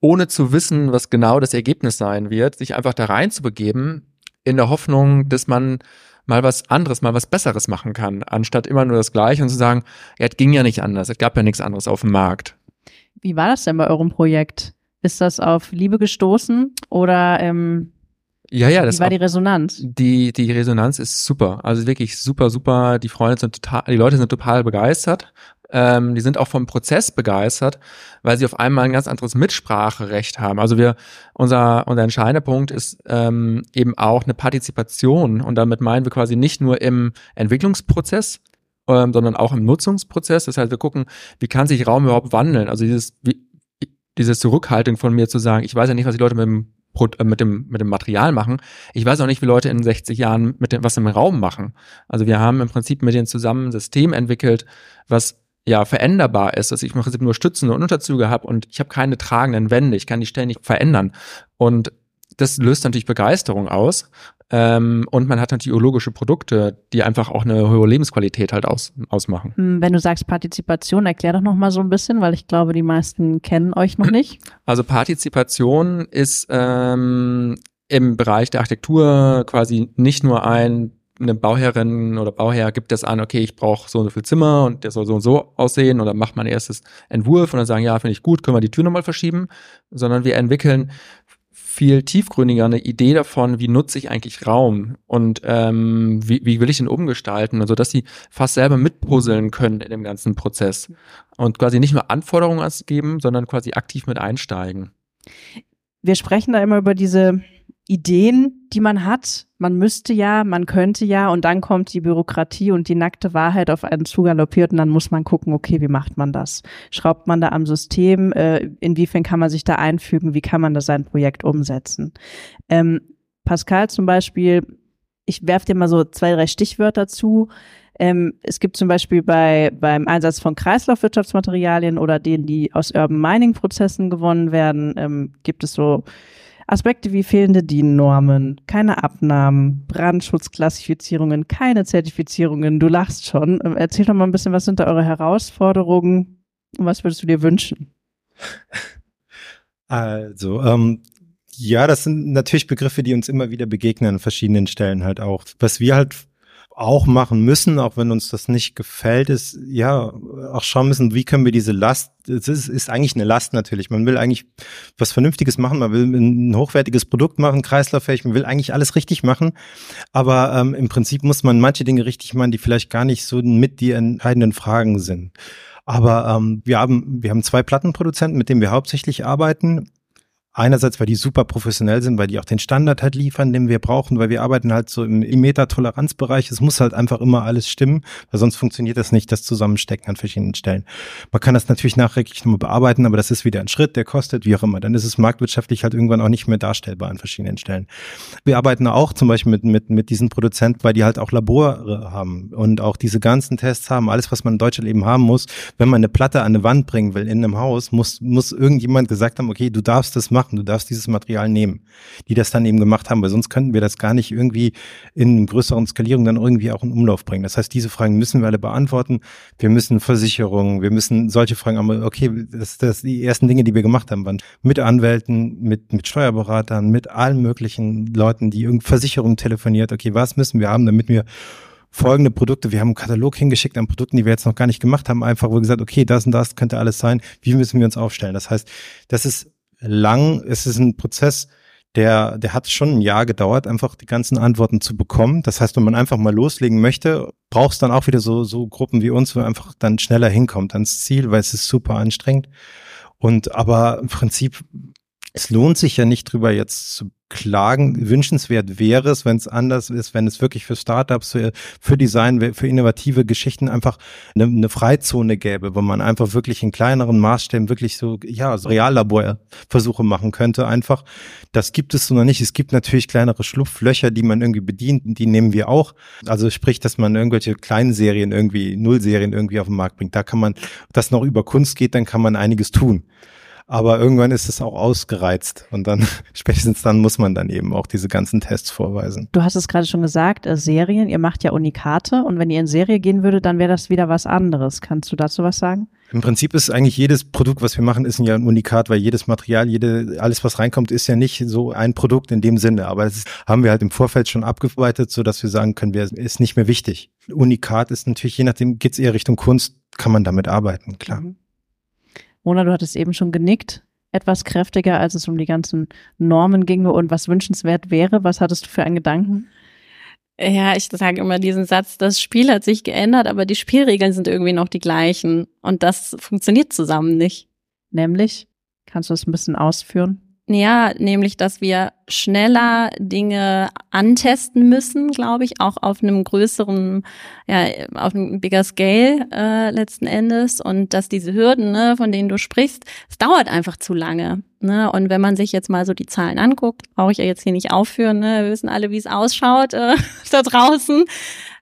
ohne zu wissen, was genau das Ergebnis sein wird, sich einfach da rein zu begeben, in der Hoffnung, dass man mal was anderes, mal was Besseres machen kann, anstatt immer nur das Gleiche und zu sagen, ja, es ging ja nicht anders, es gab ja nichts anderes auf dem Markt. Wie war das denn bei eurem Projekt? Ist das auf Liebe gestoßen oder ähm, ja, ja, das Wie war die Resonanz? Die, die Resonanz ist super. Also wirklich super, super. Die Freunde sind total, die Leute sind total begeistert. ähm, die sind auch vom Prozess begeistert, weil sie auf einmal ein ganz anderes Mitspracherecht haben. Also wir, unser, unser entscheidender Punkt ist ähm, eben auch eine Partizipation und damit meinen wir quasi nicht nur im Entwicklungsprozess, ähm, sondern auch im Nutzungsprozess. Das heißt, wir gucken, wie kann sich Raum überhaupt wandeln? Also dieses, wie, diese Zurückhaltung von mir zu sagen, ich weiß ja nicht, was die Leute mit dem mit dem, mit dem Material machen. Ich weiß auch nicht, wie Leute in 60 Jahren mit dem, was im Raum machen. Also wir haben im Prinzip mit denen zusammen ein System entwickelt, was ja veränderbar ist, dass ich im Prinzip nur Stützen und Unterzüge habe und ich habe keine tragenden Wände, ich kann die ständig verändern. Und das löst natürlich Begeisterung aus. Ähm, und man hat natürlich ökologische Produkte, die einfach auch eine hohe Lebensqualität halt aus, ausmachen. Hm, wenn du sagst Partizipation, erklär doch noch mal so ein bisschen, weil ich glaube, die meisten kennen euch noch nicht. Also Partizipation ist ähm, im Bereich der Architektur quasi nicht nur ein eine Bauherrin oder Bauherr gibt das an, okay, ich brauche so und so viel Zimmer und der soll so und so aussehen oder macht man erstes Entwurf und dann sagen, ja, finde ich gut, können wir die Tür nochmal verschieben, sondern wir entwickeln viel tiefgründiger eine Idee davon, wie nutze ich eigentlich Raum und ähm, wie, wie will ich ihn umgestalten, also dass sie fast selber mitpuzzeln können in dem ganzen Prozess und quasi nicht nur Anforderungen geben, sondern quasi aktiv mit einsteigen. Wir sprechen da immer über diese Ideen, die man hat. Man müsste ja, man könnte ja und dann kommt die Bürokratie und die nackte Wahrheit auf einen zugaloppiert und dann muss man gucken, okay, wie macht man das? Schraubt man da am System? Äh, inwiefern kann man sich da einfügen? Wie kann man da sein Projekt umsetzen? Ähm, Pascal zum Beispiel, ich werfe dir mal so zwei, drei Stichwörter zu. Ähm, es gibt zum Beispiel bei, beim Einsatz von Kreislaufwirtschaftsmaterialien oder denen, die aus Urban Mining Prozessen gewonnen werden, ähm, gibt es so Aspekte wie fehlende DIN-Normen, keine Abnahmen, Brandschutzklassifizierungen, keine Zertifizierungen. Du lachst schon. Ähm, erzähl doch mal ein bisschen, was sind da eure Herausforderungen und was würdest du dir wünschen? Also, ähm, ja, das sind natürlich Begriffe, die uns immer wieder begegnen an verschiedenen Stellen halt auch. Was wir halt auch machen müssen, auch wenn uns das nicht gefällt, ist ja auch schauen müssen, wie können wir diese Last, es ist, ist eigentlich eine Last natürlich. Man will eigentlich was Vernünftiges machen, man will ein hochwertiges Produkt machen, kreislauffähig, man will eigentlich alles richtig machen. Aber ähm, im Prinzip muss man manche Dinge richtig machen, die vielleicht gar nicht so mit die entscheidenden Fragen sind. Aber ähm, wir haben wir haben zwei Plattenproduzenten, mit denen wir hauptsächlich arbeiten. Einerseits, weil die super professionell sind, weil die auch den Standard halt liefern, den wir brauchen, weil wir arbeiten halt so im Meter-Toleranzbereich. Es muss halt einfach immer alles stimmen, weil sonst funktioniert das nicht, das Zusammenstecken an verschiedenen Stellen. Man kann das natürlich nachträglich nochmal bearbeiten, aber das ist wieder ein Schritt, der kostet, wie auch immer. Dann ist es marktwirtschaftlich halt irgendwann auch nicht mehr darstellbar an verschiedenen Stellen. Wir arbeiten auch zum Beispiel mit, mit, mit diesen Produzenten, weil die halt auch Labore haben und auch diese ganzen Tests haben, alles, was man in Deutschland eben haben muss. Wenn man eine Platte an eine Wand bringen will in einem Haus, muss, muss irgendjemand gesagt haben, okay, du darfst das machen machen, du darfst dieses Material nehmen, die das dann eben gemacht haben, weil sonst könnten wir das gar nicht irgendwie in größeren Skalierung dann irgendwie auch in Umlauf bringen. Das heißt, diese Fragen müssen wir alle beantworten. Wir müssen Versicherungen, wir müssen solche Fragen, aber okay, das, das die ersten Dinge, die wir gemacht haben, waren mit Anwälten, mit, mit Steuerberatern, mit allen möglichen Leuten, die irgendeine Versicherung telefoniert. Okay, was müssen wir haben, damit wir folgende Produkte. Wir haben einen Katalog hingeschickt an Produkten, die wir jetzt noch gar nicht gemacht haben, einfach wo gesagt, okay, das und das könnte alles sein. Wie müssen wir uns aufstellen? Das heißt, das ist lang. Es ist ein Prozess, der, der hat schon ein Jahr gedauert, einfach die ganzen Antworten zu bekommen. Das heißt, wenn man einfach mal loslegen möchte, brauchst dann auch wieder so, so Gruppen wie uns, wo man einfach dann schneller hinkommt ans Ziel, weil es ist super anstrengend. Und aber im Prinzip, es lohnt sich ja nicht drüber jetzt zu klagen. Wünschenswert wäre es, wenn es anders ist, wenn es wirklich für Startups, für, für Design, für innovative Geschichten einfach eine, eine Freizone gäbe, wo man einfach wirklich in kleineren Maßstäben wirklich so, ja, so Reallaborversuche machen könnte einfach. Das gibt es so noch nicht. Es gibt natürlich kleinere Schlupflöcher, die man irgendwie bedient, die nehmen wir auch. Also sprich, dass man irgendwelche kleinen Serien irgendwie, Nullserien irgendwie auf den Markt bringt. Da kann man, das noch über Kunst geht, dann kann man einiges tun. Aber irgendwann ist es auch ausgereizt und dann spätestens dann muss man dann eben auch diese ganzen Tests vorweisen. Du hast es gerade schon gesagt, äh, Serien, ihr macht ja Unikate und wenn ihr in Serie gehen würdet, dann wäre das wieder was anderes. Kannst du dazu was sagen? Im Prinzip ist eigentlich jedes Produkt, was wir machen, ist ja ein Unikat, weil jedes Material, jede, alles, was reinkommt, ist ja nicht so ein Produkt in dem Sinne. Aber das ist, haben wir halt im Vorfeld schon abgearbeitet, so dass wir sagen können, wir, ist nicht mehr wichtig. Unikat ist natürlich, je nachdem, geht's eher Richtung Kunst, kann man damit arbeiten, klar. Mhm. Mona, du hattest eben schon genickt, etwas kräftiger, als es um die ganzen Normen ginge und was wünschenswert wäre. Was hattest du für einen Gedanken? Ja, ich sage immer diesen Satz, das Spiel hat sich geändert, aber die Spielregeln sind irgendwie noch die gleichen. Und das funktioniert zusammen nicht. Nämlich, kannst du es ein bisschen ausführen? Ja, nämlich, dass wir schneller Dinge antesten müssen, glaube ich, auch auf einem größeren, ja, auf einem bigger Scale äh, letzten Endes. Und dass diese Hürden, ne, von denen du sprichst, es dauert einfach zu lange. Ne? Und wenn man sich jetzt mal so die Zahlen anguckt, brauche ich ja jetzt hier nicht aufführen, ne? wir wissen alle, wie es ausschaut äh, da draußen,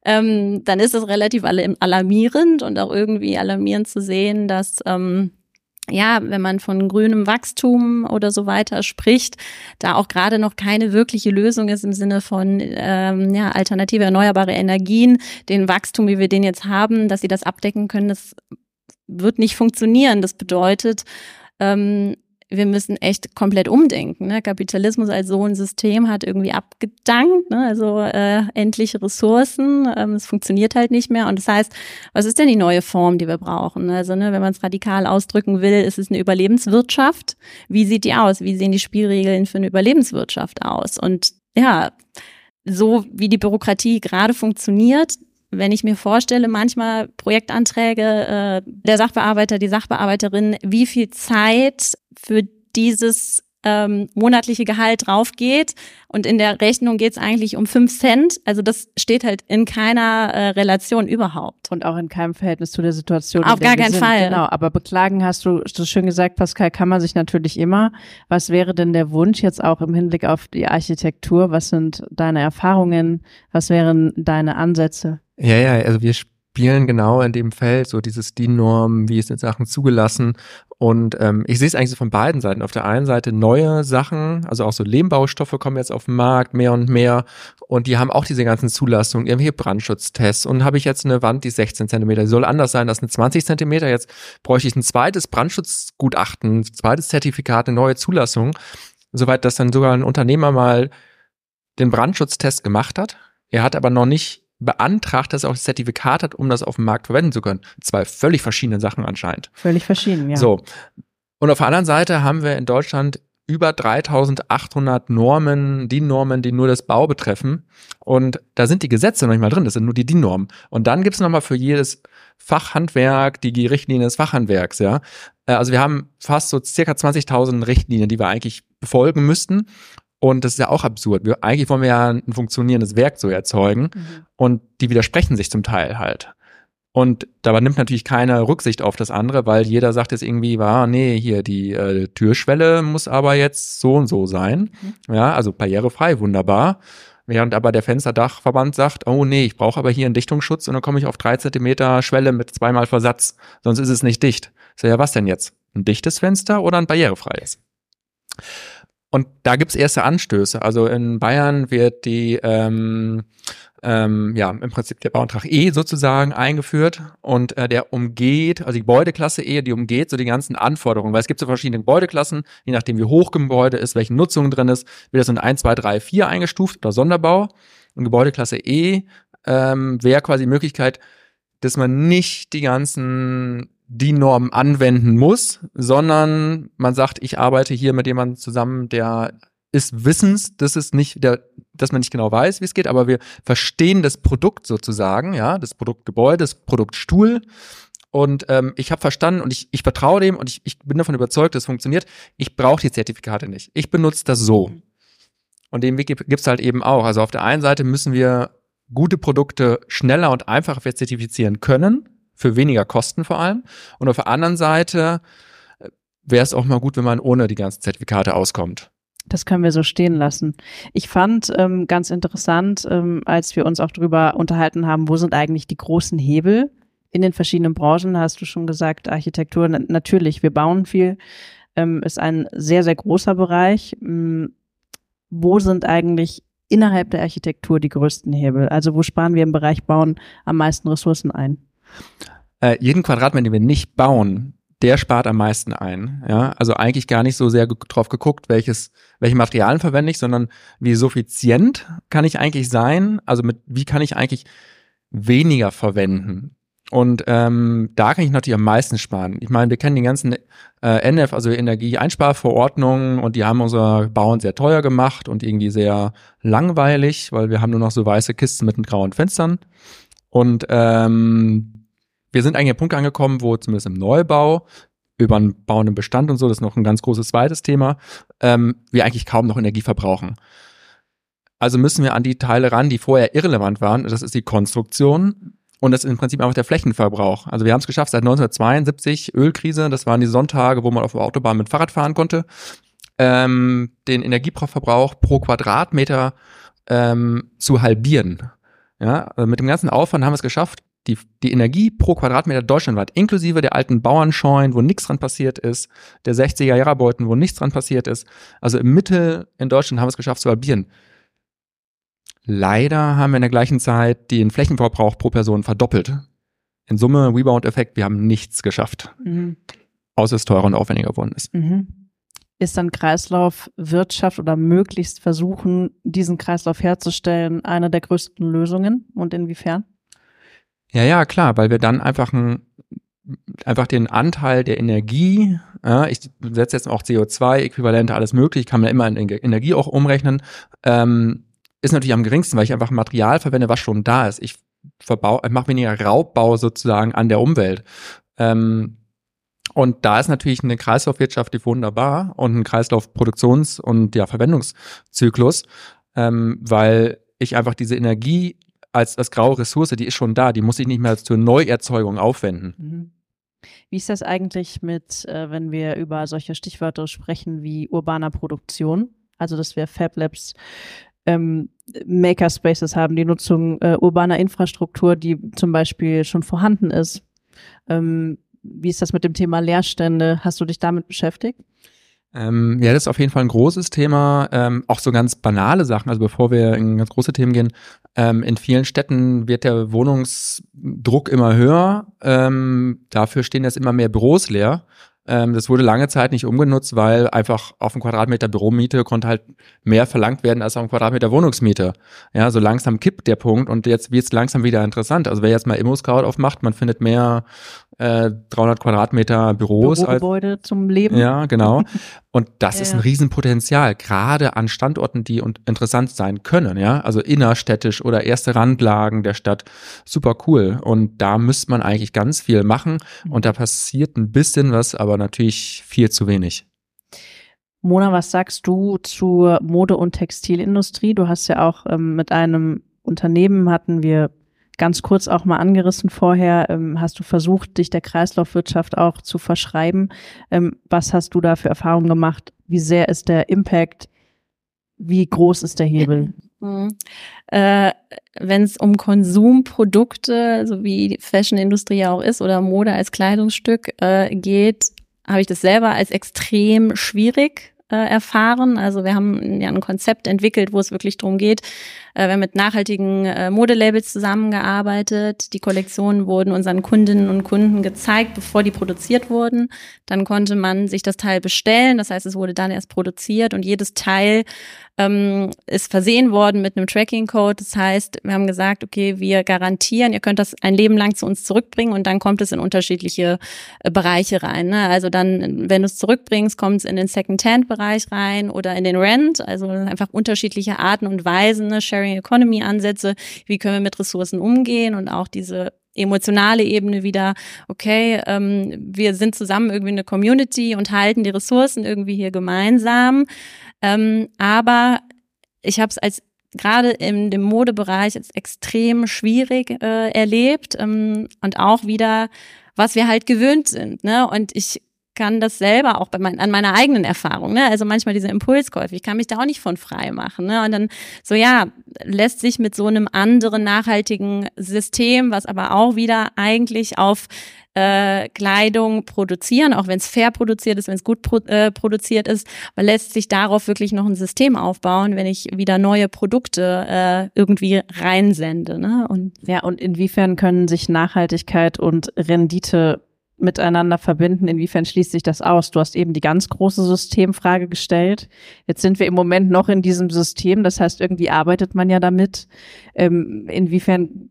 ähm, dann ist es relativ alarmierend und auch irgendwie alarmierend zu sehen, dass ähm, ja, wenn man von grünem Wachstum oder so weiter spricht, da auch gerade noch keine wirkliche Lösung ist im Sinne von ähm, ja, alternative erneuerbare Energien, den Wachstum, wie wir den jetzt haben, dass sie das abdecken können, das wird nicht funktionieren. Das bedeutet, ähm, wir müssen echt komplett umdenken. Ne? Kapitalismus als so ein System hat irgendwie abgedankt, ne? also äh, endliche Ressourcen, ähm, es funktioniert halt nicht mehr. Und das heißt, was ist denn die neue Form, die wir brauchen? Also ne, wenn man es radikal ausdrücken will, ist es eine Überlebenswirtschaft. Wie sieht die aus? Wie sehen die Spielregeln für eine Überlebenswirtschaft aus? Und ja, so wie die Bürokratie gerade funktioniert, wenn ich mir vorstelle, manchmal Projektanträge, äh, der Sachbearbeiter, die Sachbearbeiterin, wie viel Zeit für dieses ähm, monatliche Gehalt draufgeht und in der Rechnung geht es eigentlich um fünf Cent. Also das steht halt in keiner äh, Relation überhaupt. Und auch in keinem Verhältnis zu der Situation. Auf gar keinen sind. Fall. Genau, aber beklagen hast du so schön gesagt, Pascal, kann man sich natürlich immer. Was wäre denn der Wunsch jetzt auch im Hinblick auf die Architektur? Was sind deine Erfahrungen? Was wären deine Ansätze? Ja, ja, also wir spielen genau in dem Feld, so dieses DIN-Norm, wie ist in Sachen zugelassen. Und ähm, ich sehe es eigentlich so von beiden Seiten. Auf der einen Seite neue Sachen, also auch so Lehmbaustoffe kommen jetzt auf den Markt, mehr und mehr. Und die haben auch diese ganzen Zulassungen, irgendwelche Brandschutztests. Und habe ich jetzt eine Wand, die 16 Zentimeter, die soll anders sein als eine 20 Zentimeter. Jetzt bräuchte ich ein zweites Brandschutzgutachten, ein zweites Zertifikat, eine neue Zulassung. Soweit, dass dann sogar ein Unternehmer mal den Brandschutztest gemacht hat. Er hat aber noch nicht beantragt, dass er auch das Zertifikat hat, um das auf dem Markt verwenden zu können. Zwei völlig verschiedene Sachen anscheinend. Völlig verschieden, ja. So. Und auf der anderen Seite haben wir in Deutschland über 3800 Normen, DIN-Normen, die nur das Bau betreffen. Und da sind die Gesetze noch nicht mal drin, das sind nur die DIN-Normen. Und dann gibt's nochmal für jedes Fachhandwerk die Richtlinien des Fachhandwerks, ja. Äh, also wir haben fast so circa 20.000 Richtlinien, die wir eigentlich befolgen müssten. Und das ist ja auch absurd. Wir, eigentlich wollen wir ja ein funktionierendes Werk so erzeugen mhm. und die widersprechen sich zum Teil halt. Und dabei nimmt natürlich keine Rücksicht auf das andere, weil jeder sagt jetzt irgendwie, war, nee, hier die äh, Türschwelle muss aber jetzt so und so sein. Mhm. Ja, also barrierefrei, wunderbar. Während aber der Fensterdachverband sagt, oh nee, ich brauche aber hier einen Dichtungsschutz und dann komme ich auf drei Zentimeter Schwelle mit zweimal Versatz, sonst ist es nicht dicht. So, ja, was denn jetzt? Ein dichtes Fenster oder ein barrierefreies? Und da gibt's erste Anstöße. Also in Bayern wird die ähm, ähm, ja im Prinzip der Bauantrag E sozusagen eingeführt und äh, der umgeht, also die Gebäudeklasse E, die umgeht so die ganzen Anforderungen, weil es gibt so verschiedene Gebäudeklassen, je nachdem wie hoch Gebäude ist, welche Nutzung drin ist, wird das in 1, 2, 3, 4 eingestuft oder Sonderbau. Und Gebäudeklasse E ähm, wäre quasi die Möglichkeit, dass man nicht die ganzen die Norm anwenden muss, sondern man sagt, ich arbeite hier mit jemandem zusammen, der ist wissens, dass es nicht, der, dass man nicht genau weiß, wie es geht, aber wir verstehen das Produkt sozusagen, ja, das Produkt Gebäude, das Produkt Stuhl. Und ähm, ich habe verstanden und ich, ich vertraue dem und ich, ich bin davon überzeugt, dass es funktioniert. Ich brauche die Zertifikate nicht. Ich benutze das so. Und den Weg gibt's halt eben auch. Also auf der einen Seite müssen wir gute Produkte schneller und einfacher zertifizieren können für weniger Kosten vor allem. Und auf der anderen Seite äh, wäre es auch mal gut, wenn man ohne die ganzen Zertifikate auskommt. Das können wir so stehen lassen. Ich fand ähm, ganz interessant, ähm, als wir uns auch drüber unterhalten haben, wo sind eigentlich die großen Hebel in den verschiedenen Branchen? Hast du schon gesagt, Architektur, natürlich, wir bauen viel, ähm, ist ein sehr, sehr großer Bereich. Ähm, wo sind eigentlich innerhalb der Architektur die größten Hebel? Also wo sparen wir im Bereich Bauen am meisten Ressourcen ein? Äh, jeden Quadratmeter, den wir nicht bauen, der spart am meisten ein. Ja, also eigentlich gar nicht so sehr drauf geguckt, welches, welche Materialien verwende ich, sondern wie suffizient kann ich eigentlich sein? Also mit, wie kann ich eigentlich weniger verwenden? Und ähm, da kann ich natürlich am meisten sparen. Ich meine, wir kennen die ganzen äh, NF, also Energieeinsparverordnungen, und die haben unser Bauen sehr teuer gemacht und irgendwie sehr langweilig, weil wir haben nur noch so weiße Kisten mit grauen Fenstern. Und ähm, wir sind eigentlich an Punkt angekommen, wo zumindest im Neubau über einen bauenden Bestand und so, das ist noch ein ganz großes zweites Thema, ähm, wir eigentlich kaum noch Energie verbrauchen. Also müssen wir an die Teile ran, die vorher irrelevant waren. Das ist die Konstruktion und das ist im Prinzip einfach der Flächenverbrauch. Also wir haben es geschafft seit 1972, Ölkrise, das waren die Sonntage, wo man auf der Autobahn mit Fahrrad fahren konnte, ähm, den Energieverbrauch pro Quadratmeter ähm, zu halbieren. Ja, also mit dem ganzen Aufwand haben wir es geschafft, die, die Energie pro Quadratmeter deutschlandweit, inklusive der alten Bauernscheunen, wo nichts dran passiert ist, der 60er Jahre Beuten, wo nichts dran passiert ist. Also im Mittel in Deutschland haben wir es geschafft zu halbieren. Leider haben wir in der gleichen Zeit den Flächenverbrauch pro Person verdoppelt. In Summe, Rebound-Effekt, wir haben nichts geschafft. Mhm. Außer es teurer und aufwendiger geworden ist. Mhm. Ist dann Kreislaufwirtschaft oder möglichst versuchen, diesen Kreislauf herzustellen, eine der größten Lösungen und inwiefern? Ja, ja, klar, weil wir dann einfach ein, einfach den Anteil der Energie, ja, ich setze jetzt auch CO2-Äquivalente, alles möglich, kann man immer in Energie auch umrechnen, ähm, ist natürlich am geringsten, weil ich einfach Material verwende, was schon da ist. Ich verbau, mache weniger Raubbau sozusagen an der Umwelt. Ähm, und da ist natürlich eine Kreislaufwirtschaft die wunderbar und ein Kreislaufproduktions- und ja, Verwendungszyklus, ähm, weil ich einfach diese Energie als, als graue Ressource, die ist schon da, die muss ich nicht mehr zur Neuerzeugung aufwenden. Mhm. Wie ist das eigentlich mit, äh, wenn wir über solche Stichwörter sprechen wie urbaner Produktion? Also, dass wir Fab Labs ähm, Makerspaces haben, die Nutzung äh, urbaner Infrastruktur, die zum Beispiel schon vorhanden ist. Ähm, wie ist das mit dem Thema Leerstände? Hast du dich damit beschäftigt? Ähm, ja, das ist auf jeden Fall ein großes Thema. Ähm, auch so ganz banale Sachen. Also bevor wir in ganz große Themen gehen, ähm, in vielen Städten wird der Wohnungsdruck immer höher. Ähm, dafür stehen jetzt immer mehr Büros leer. Ähm, das wurde lange Zeit nicht umgenutzt, weil einfach auf dem Quadratmeter Büromiete konnte halt mehr verlangt werden als auf dem Quadratmeter Wohnungsmiete. Ja, so langsam kippt der Punkt und jetzt wird es langsam wieder interessant. Also wer jetzt mal Immo-Scout aufmacht, man findet mehr äh, 300 Quadratmeter Büros. Bürogebäude als, zum Leben. Ja, genau. Und das ja, ist ein Riesenpotenzial, gerade an Standorten, die interessant sein können, ja. Also innerstädtisch oder erste Randlagen der Stadt. Super cool. Und da müsste man eigentlich ganz viel machen. Und da passiert ein bisschen was, aber natürlich viel zu wenig. Mona, was sagst du zur Mode- und Textilindustrie? Du hast ja auch ähm, mit einem Unternehmen hatten wir ganz kurz auch mal angerissen vorher, ähm, hast du versucht, dich der Kreislaufwirtschaft auch zu verschreiben. Ähm, was hast du da für Erfahrungen gemacht? Wie sehr ist der Impact? Wie groß ist der Hebel? Mhm. Äh, Wenn es um Konsumprodukte, so wie die Fashionindustrie ja auch ist, oder Mode als Kleidungsstück äh, geht, habe ich das selber als extrem schwierig äh, erfahren. Also wir haben ja ein Konzept entwickelt, wo es wirklich darum geht, wir haben mit nachhaltigen äh, Modelabels zusammengearbeitet. Die Kollektionen wurden unseren Kundinnen und Kunden gezeigt, bevor die produziert wurden. Dann konnte man sich das Teil bestellen. Das heißt, es wurde dann erst produziert und jedes Teil ähm, ist versehen worden mit einem Tracking-Code. Das heißt, wir haben gesagt, okay, wir garantieren, ihr könnt das ein Leben lang zu uns zurückbringen und dann kommt es in unterschiedliche äh, Bereiche rein. Ne? Also dann, wenn du es zurückbringst, kommt es in den Second-Hand-Bereich rein oder in den Rent. Also einfach unterschiedliche Arten und Weisen, ne? Sharing Economy Ansätze. Wie können wir mit Ressourcen umgehen und auch diese emotionale Ebene wieder, okay, ähm, wir sind zusammen irgendwie eine Community und halten die Ressourcen irgendwie hier gemeinsam. Ähm, aber ich habe es als gerade in dem Modebereich als extrem schwierig äh, erlebt ähm, und auch wieder, was wir halt gewöhnt sind. Ne? Und ich kann das selber auch bei mein, an meiner eigenen Erfahrung, ne? Also manchmal diese Impulskäufe, ich kann mich da auch nicht von frei machen, ne? Und dann so ja, lässt sich mit so einem anderen nachhaltigen System, was aber auch wieder eigentlich auf äh, Kleidung produzieren, auch wenn es fair produziert ist, wenn es gut pro, äh, produziert ist, aber lässt sich darauf wirklich noch ein System aufbauen, wenn ich wieder neue Produkte äh, irgendwie reinsende. Ne? Und ja, und inwiefern können sich Nachhaltigkeit und Rendite miteinander verbinden? Inwiefern schließt sich das aus? Du hast eben die ganz große Systemfrage gestellt. Jetzt sind wir im Moment noch in diesem System. Das heißt, irgendwie arbeitet man ja damit. Ähm, inwiefern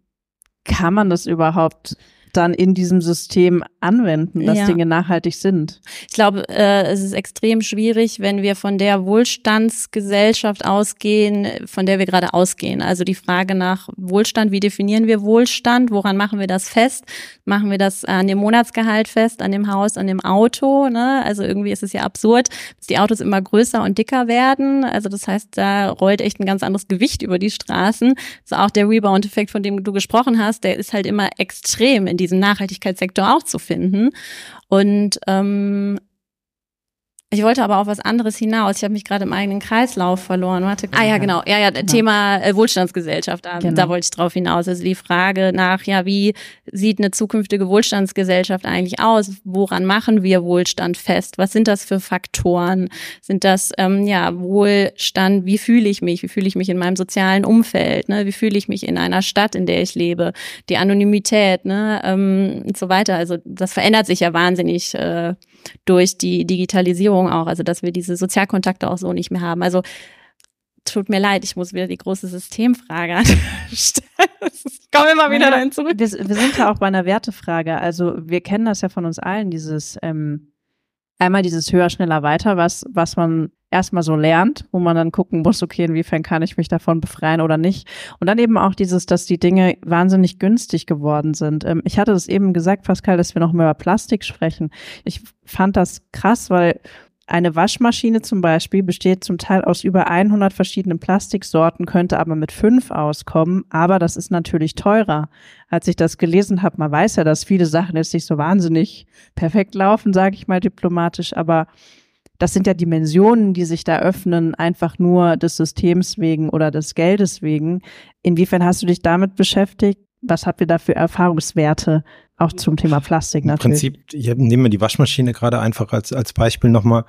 kann man das überhaupt dann in diesem System anwenden, dass Ja. Dinge nachhaltig sind. Ich glaube, äh, es ist extrem schwierig, wenn wir von der Wohlstandsgesellschaft ausgehen, von der wir gerade ausgehen. Also die Frage nach Wohlstand, wie definieren wir Wohlstand? Woran machen wir das fest? Machen wir das an dem Monatsgehalt fest, an dem Haus, an dem Auto? Ne? Also irgendwie ist es ja absurd, dass die Autos immer größer und dicker werden. Also das heißt, da rollt echt ein ganz anderes Gewicht über die Straßen. Also auch der Rebound-Effekt, von dem du gesprochen hast, der ist halt immer extrem in diesem Nachhaltigkeitssektor auch zu finden. Und ähm, ich wollte aber auf was anderes hinaus. Ich habe mich gerade im eigenen Kreislauf verloren. Warte. Ah ja, genau. Ja, ja, Thema äh, Wohlstandsgesellschaft. Da, Genau. da wollte ich drauf hinaus. Also die Frage nach, ja, wie sieht eine zukünftige Wohlstandsgesellschaft eigentlich aus? Woran machen wir Wohlstand fest? Was sind das für Faktoren? Sind das ähm, ja Wohlstand? Wie fühle ich mich? Wie fühle ich mich in meinem sozialen Umfeld? Ne? Wie fühle ich mich in einer Stadt, in der ich lebe? Die Anonymität, ne? ähm, und so weiter. Also das verändert sich ja wahnsinnig äh, durch die Digitalisierung auch, also dass wir diese Sozialkontakte auch so nicht mehr haben. Also tut mir leid, ich muss wieder die große Systemfrage stellen. Ich komme immer wieder Naja, dahin zurück. Wir, wir sind ja auch bei einer Wertefrage. Also wir kennen das ja von uns allen, dieses ähm, einmal dieses höher, schneller, weiter, was, was man erstmal so lernt, wo man dann gucken muss, okay, inwiefern kann ich mich davon befreien oder nicht. Und dann eben auch dieses, dass die Dinge wahnsinnig günstig geworden sind. Ähm, ich hatte das eben gesagt, Pascal, dass wir noch mal über Plastik sprechen. Ich fand das krass, weil eine Waschmaschine zum Beispiel besteht zum Teil aus über 100 verschiedenen Plastiksorten, könnte aber mit fünf auskommen. Aber das ist natürlich teurer. Als ich das gelesen habe, man weiß ja, dass viele Sachen jetzt nicht so wahnsinnig perfekt laufen, sage ich mal diplomatisch. Aber das sind ja Dimensionen, die sich da öffnen, einfach nur des Systems wegen oder des Geldes wegen. Inwiefern hast du dich damit beschäftigt? Was habt ihr da für Erfahrungswerte auch zum Thema Plastik Im natürlich? Prinzip, hier nehmen wir die Waschmaschine gerade einfach als, als Beispiel nochmal.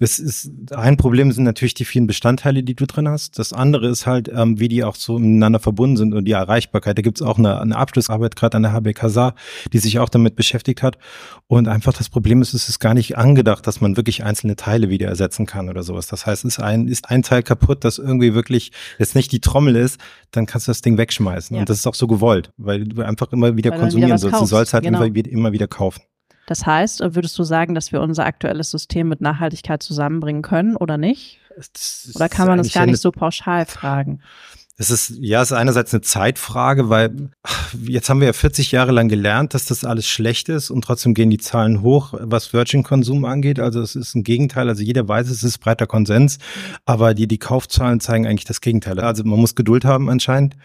Es ist, ein Problem sind natürlich die vielen Bestandteile, die du drin hast. Das andere ist halt, ähm, wie die auch so miteinander verbunden sind und die Erreichbarkeit. Da gibt's auch eine, eine Abschlussarbeit gerade an der HBK Saar, die sich auch damit beschäftigt hat. Und einfach das Problem ist, es ist gar nicht angedacht, dass man wirklich einzelne Teile wieder ersetzen kann oder sowas. Das heißt, ist ein, ist ein Teil kaputt, das irgendwie wirklich jetzt nicht die Trommel ist, dann kannst du das Ding wegschmeißen. Ja. Und das ist auch so gewollt, weil du einfach immer wieder Weil du wieder konsumieren was sollst. Du kaufst, sollst halt genau. immer, wieder- immer wieder kaufen. Das heißt, würdest du sagen, dass wir unser aktuelles System mit Nachhaltigkeit zusammenbringen können oder nicht? Oder kann man das gar nicht so pauschal fragen? Es ist, ja, es ist einerseits eine Zeitfrage, weil jetzt haben wir ja 40 Jahre lang gelernt, dass das alles schlecht ist und trotzdem gehen die Zahlen hoch, was Virgin-Konsum angeht. Also es ist ein Gegenteil. Also jeder weiß, es ist breiter Konsens, aber die, die Kaufzahlen zeigen eigentlich das Gegenteil. Also man muss Geduld haben anscheinend,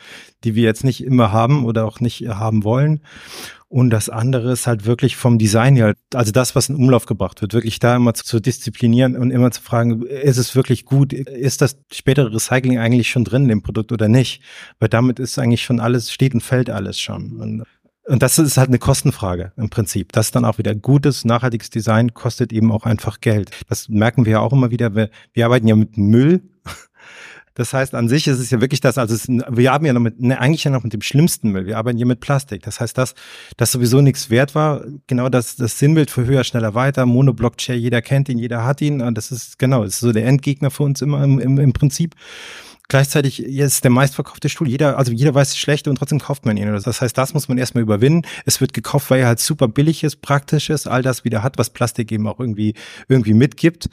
die wir jetzt nicht immer haben oder auch nicht haben wollen. Und das andere ist halt wirklich vom Design her, also das, was in Umlauf gebracht wird, wirklich da immer zu, zu disziplinieren und immer zu fragen, ist es wirklich gut? Ist das spätere Recycling eigentlich schon drin in dem Produkt oder nicht? Weil damit ist eigentlich schon alles, steht und fällt alles schon. Und, und das ist halt eine Kostenfrage im Prinzip. Das ist dann auch wieder gutes, nachhaltiges Design kostet eben auch einfach Geld. Das merken wir ja auch immer wieder. Wir, wir arbeiten ja mit Müll. Das heißt, an sich ist es ja wirklich das, also es, wir haben ja noch mit, ne, eigentlich ja noch mit dem schlimmsten Müll. Wir arbeiten hier mit Plastik. Das heißt, das, das sowieso nichts wert war, genau das, das Sinnbild für höher, schneller, weiter, Monoblock-Chair, jeder kennt ihn, jeder hat ihn. Das ist, genau, das ist so der Endgegner für uns immer im, im, im Prinzip. Gleichzeitig ist der meistverkaufte Stuhl. Jeder, also jeder weiß es schlecht und trotzdem kauft man ihn. Das heißt, das muss man erstmal überwinden. Es wird gekauft, weil er halt super billig ist, praktisch ist, all das wieder hat, was Plastik eben auch irgendwie, irgendwie mitgibt.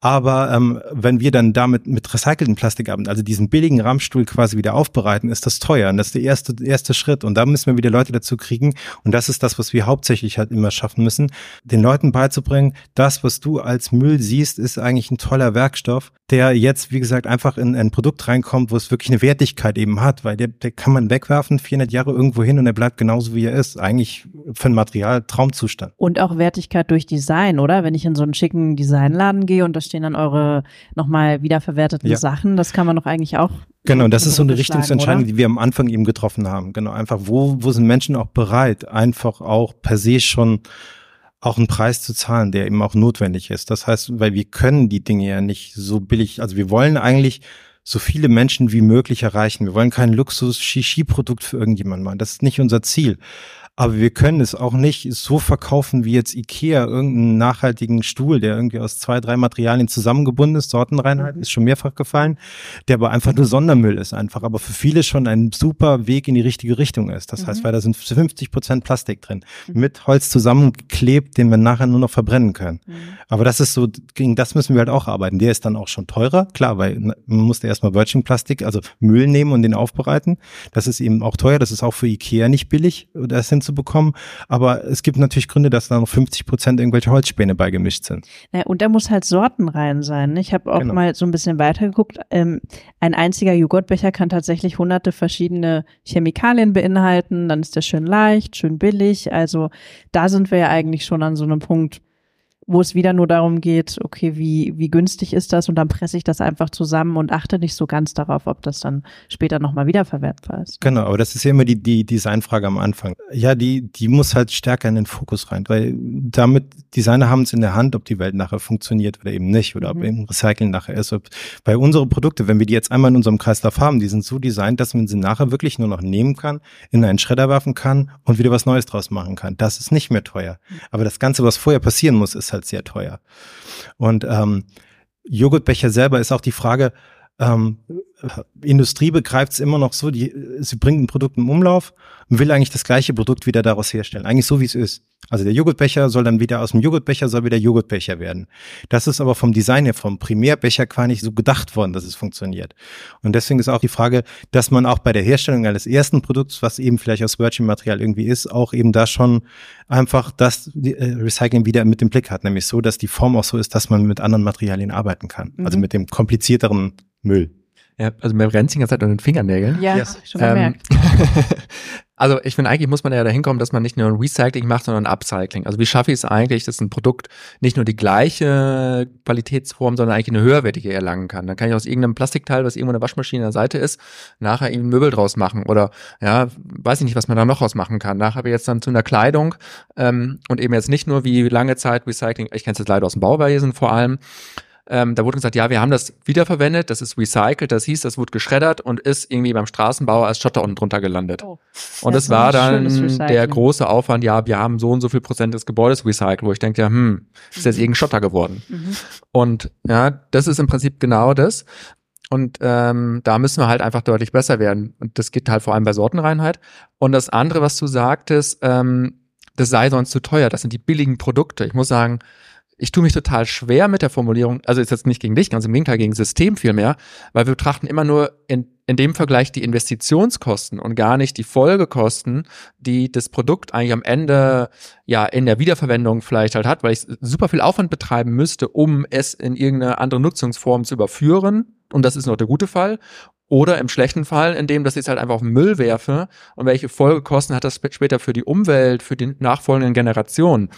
Aber ähm, wenn wir dann damit mit recycelten Plastik haben, also diesen billigen Rahmstuhl quasi wieder aufbereiten, ist das teuer. Und das ist der erste, erste Schritt. Und da müssen wir wieder Leute dazu kriegen. Und das ist das, was wir hauptsächlich halt immer schaffen müssen, den Leuten beizubringen, das, was du als Müll siehst, ist eigentlich ein toller Werkstoff, der jetzt, wie gesagt, einfach in ein Produkt reinkommt, wo es wirklich eine Wertigkeit eben hat, weil der, der kann man wegwerfen, 400 Jahre irgendwo hin und er bleibt genauso, wie er ist. Eigentlich für ein Material Traumzustand. Und auch Wertigkeit durch Design, oder? Wenn ich in so einen schicken Designladen gehe und da stehen dann eure nochmal wiederverwerteten Ja. Sachen, das kann man doch eigentlich auch. Genau, das ist so eine Richtungsentscheidung, oder? die wir am Anfang eben getroffen haben. Genau, einfach, wo, wo sind Menschen auch bereit, einfach auch per se schon auch einen Preis zu zahlen, der eben auch notwendig ist. Das heißt, weil wir können die Dinge ja nicht so billig, also wir wollen eigentlich so viele Menschen wie möglich erreichen. Wir wollen kein Luxus-Shishi-Produkt für irgendjemanden machen. Das ist nicht unser Ziel. Aber wir können es auch nicht so verkaufen wie jetzt Ikea, irgendeinen nachhaltigen Stuhl, der irgendwie aus zwei, drei Materialien zusammengebunden ist. Sortenreinheit mhm. ist schon mehrfach gefallen, der aber einfach nur Sondermüll ist einfach, aber für viele schon ein super Weg in die richtige Richtung ist. Das mhm. heißt, weil da sind 50 Prozent Plastik drin, mhm. mit Holz zusammengeklebt, den wir nachher nur noch verbrennen können. Mhm. Aber das ist so, gegen das müssen wir halt auch arbeiten. Der ist dann auch schon teurer, klar, weil man musste erstmal Virgin Plastik, also Müll nehmen und den aufbereiten. Das ist eben auch teuer. Das ist auch für Ikea nicht billig, das hinzubekommen. Aber es gibt natürlich Gründe, dass da noch 50 Prozent irgendwelche Holzspäne beigemischt sind. Ja, und da muss halt Sorten rein sein. Ne? Ich habe auch genau. mal so ein bisschen weitergeguckt. Ähm, ein einziger Joghurtbecher kann tatsächlich hunderte verschiedene Chemikalien beinhalten. Dann ist der schön leicht, schön billig. Also da sind wir ja eigentlich schon an so einem Punkt, wo es wieder nur darum geht, okay, wie, wie günstig ist das und dann presse ich das einfach zusammen und achte nicht so ganz darauf, ob das dann später nochmal wiederverwertbar ist. Genau, aber das ist ja immer die, die Designfrage am Anfang. Ja, die, die muss halt stärker in den Fokus rein, weil damit Designer haben es in der Hand, ob die Welt nachher funktioniert oder eben nicht oder mhm. ob eben Recycling nachher ist. Ob, bei unsere Produkte, wenn wir die jetzt einmal in unserem Kreislauf haben, die sind so designt, dass man sie nachher wirklich nur noch nehmen kann, in einen Schredder werfen kann und wieder was Neues draus machen kann. Das ist nicht mehr teuer. Aber das Ganze, was vorher passieren muss, ist halt halt sehr teuer. Und ähm, Joghurtbecher selber ist auch die Frage, ähm, Industrie begreift es immer noch so, die, sie bringt ein Produkt im Umlauf und will eigentlich das gleiche Produkt wieder daraus herstellen. Eigentlich so, wie es ist. Also der Joghurtbecher soll dann wieder aus dem Joghurtbecher soll wieder Joghurtbecher werden. Das ist aber vom Design her, vom Primärbecher gar nicht so gedacht worden, dass es funktioniert. Und deswegen ist auch die Frage, dass man auch bei der Herstellung eines ersten Produkts, was eben vielleicht aus Virgin-Material irgendwie ist, auch eben da schon einfach das äh, Recycling wieder mit dem Blick hat. Nämlich so, dass die Form auch so ist, dass man mit anderen Materialien arbeiten kann. Also mhm. Also mit dem komplizierteren Müll. Ja, also mir brennt die ganze Zeit an den Fingernägeln. Ja, yes. schon gemerkt. Ähm, also ich finde, eigentlich muss man ja dahin kommen, dass man nicht nur ein Recycling macht, sondern ein Upcycling. Also wie schaffe ich es eigentlich, dass ein Produkt nicht nur die gleiche Qualitätsform, sondern eigentlich eine höherwertige erlangen kann. Dann kann ich aus irgendeinem Plastikteil, was irgendwo in der Waschmaschine an der Seite ist, nachher eben Möbel draus machen. Oder ja, weiß ich nicht, was man da noch draus machen kann. Nachher habe ich jetzt dann zu einer Kleidung ähm, und eben jetzt nicht nur wie lange Zeit Recycling, ich kenne es jetzt leider aus dem Bauwesen vor allem, ähm, da wurde gesagt, ja, wir haben das wiederverwendet, das ist recycelt, das hieß, das wurde geschreddert und ist irgendwie beim Straßenbau als Schotter unten drunter gelandet. Oh. Und das, das war dann der große Aufwand, ja, wir haben so und so viel Prozent des Gebäudes recycelt, wo ich denke, ja, hm, ist jetzt irgendein Schotter geworden. Mhm. Und ja, das ist im Prinzip genau das. Und ähm, da müssen wir halt einfach deutlich besser werden. Und das geht halt vor allem bei Sortenreinheit. Und das andere, was du sagtest, ähm, das sei sonst zu teuer. Das sind die billigen Produkte. Ich muss sagen, ich tue mich total schwer mit der Formulierung, also ist jetzt nicht gegen dich, ganz im Gegenteil, gegen System vielmehr, weil wir betrachten immer nur in, in dem Vergleich die Investitionskosten und gar nicht die Folgekosten, die das Produkt eigentlich am Ende ja in der Wiederverwendung vielleicht halt hat, weil ich super viel Aufwand betreiben müsste, um es in irgendeine andere Nutzungsform zu überführen. Und das ist noch der gute Fall. Oder im schlechten Fall, indem dass ich es halt einfach auf den Müll werfe und welche Folgekosten hat das später für die Umwelt, für die nachfolgenden Generationen.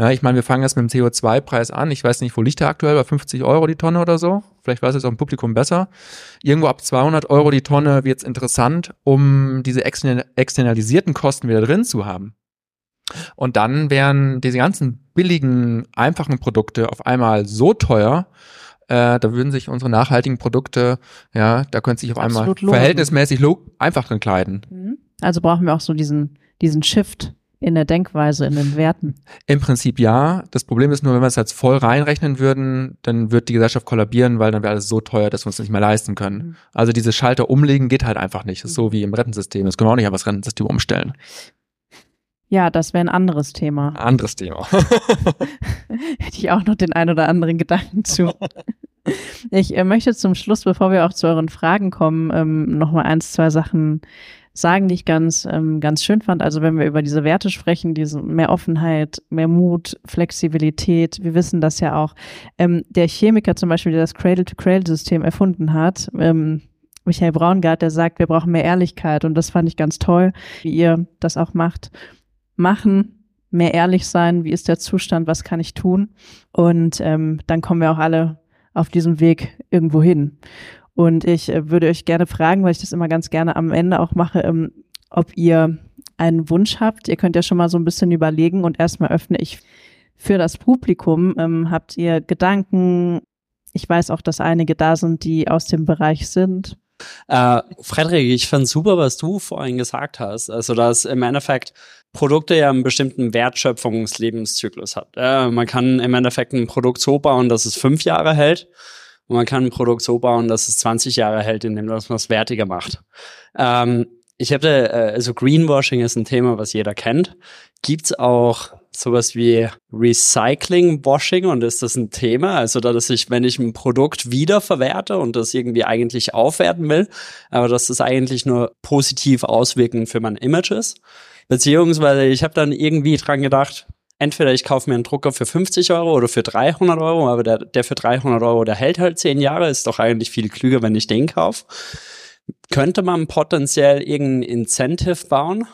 Ja, ich meine, wir fangen jetzt mit dem CO2-Preis an. Ich weiß nicht, wo liegt der aktuell? Bei 50 Euro die Tonne oder so? Vielleicht weiß es auch im Publikum besser. Irgendwo ab 200 Euro die Tonne wird es interessant, um diese externalisierten Kosten wieder drin zu haben. Und dann wären diese ganzen billigen, einfachen Produkte auf einmal so teuer, äh, da würden sich unsere nachhaltigen Produkte, ja, da könnte sich auf einmal verhältnismäßig einfach drin kleiden. Mhm. Also brauchen wir auch so diesen, diesen Shift in der Denkweise, in den Werten. Im Prinzip ja. Das Problem ist nur, wenn wir es jetzt voll reinrechnen würden, dann wird die Gesellschaft kollabieren, weil dann wäre alles so teuer, dass wir uns nicht mehr leisten können. Mhm. Also diese Schalter umlegen geht halt einfach nicht. Das ist so wie im Rentensystem. Das können wir auch nicht einfach das Rentensystem umstellen. Ja, das wäre ein anderes Thema. Anderes Thema. Hätte ich auch noch den ein oder anderen Gedanken zu. Ich äh, möchte zum Schluss, bevor wir auch zu euren Fragen kommen, ähm, noch mal eins, zwei Sachen sagen, die ich ganz, ähm, ganz schön fand. Also wenn wir über diese Werte sprechen, diese mehr Offenheit, mehr Mut, Flexibilität, wir wissen das ja auch. Ähm, der Chemiker zum Beispiel, der das Cradle-to-Cradle-System erfunden hat, ähm, Michael Braungart, der sagt, wir brauchen mehr Ehrlichkeit und das fand ich ganz toll, wie ihr das auch macht. Machen, mehr ehrlich sein, wie ist der Zustand, was kann ich tun? Und ähm, dann kommen wir auch alle auf diesem Weg irgendwo hin. Und ich äh, würde euch gerne fragen, weil ich das immer ganz gerne am Ende auch mache, ähm, ob ihr einen Wunsch habt. Ihr könnt ja schon mal so ein bisschen überlegen und erstmal öffne ich für das Publikum. Ähm, habt ihr Gedanken? Ich weiß auch, dass einige da sind, die aus dem Bereich sind. Äh, Frederik, ich fand super, was du vorhin gesagt hast. Also, dass im Endeffekt Produkte ja einen bestimmten Wertschöpfungslebenszyklus hat. Äh, man kann im Endeffekt ein Produkt so bauen, dass es fünf Jahre hält. Und man kann ein Produkt so bauen, dass es 20 Jahre hält, indem man es wertiger macht. Ähm, ich habe, äh, also Greenwashing ist ein Thema, was jeder kennt. Gibt's auch sowas wie Recycling-Washing und ist das ein Thema? Also, dass ich, wenn ich ein Produkt wiederverwerte und das irgendwie eigentlich aufwerten will, aber dass das eigentlich nur positiv auswirken für mein Image ist. Beziehungsweise ich habe dann irgendwie dran gedacht, entweder ich kaufe mir einen Drucker für 50 Euro oder für 300 Euro, aber der, der für 300 Euro, der hält halt 10 Jahre, ist doch eigentlich viel klüger, wenn ich den kaufe. Könnte man potenziell irgendein Incentive bauen,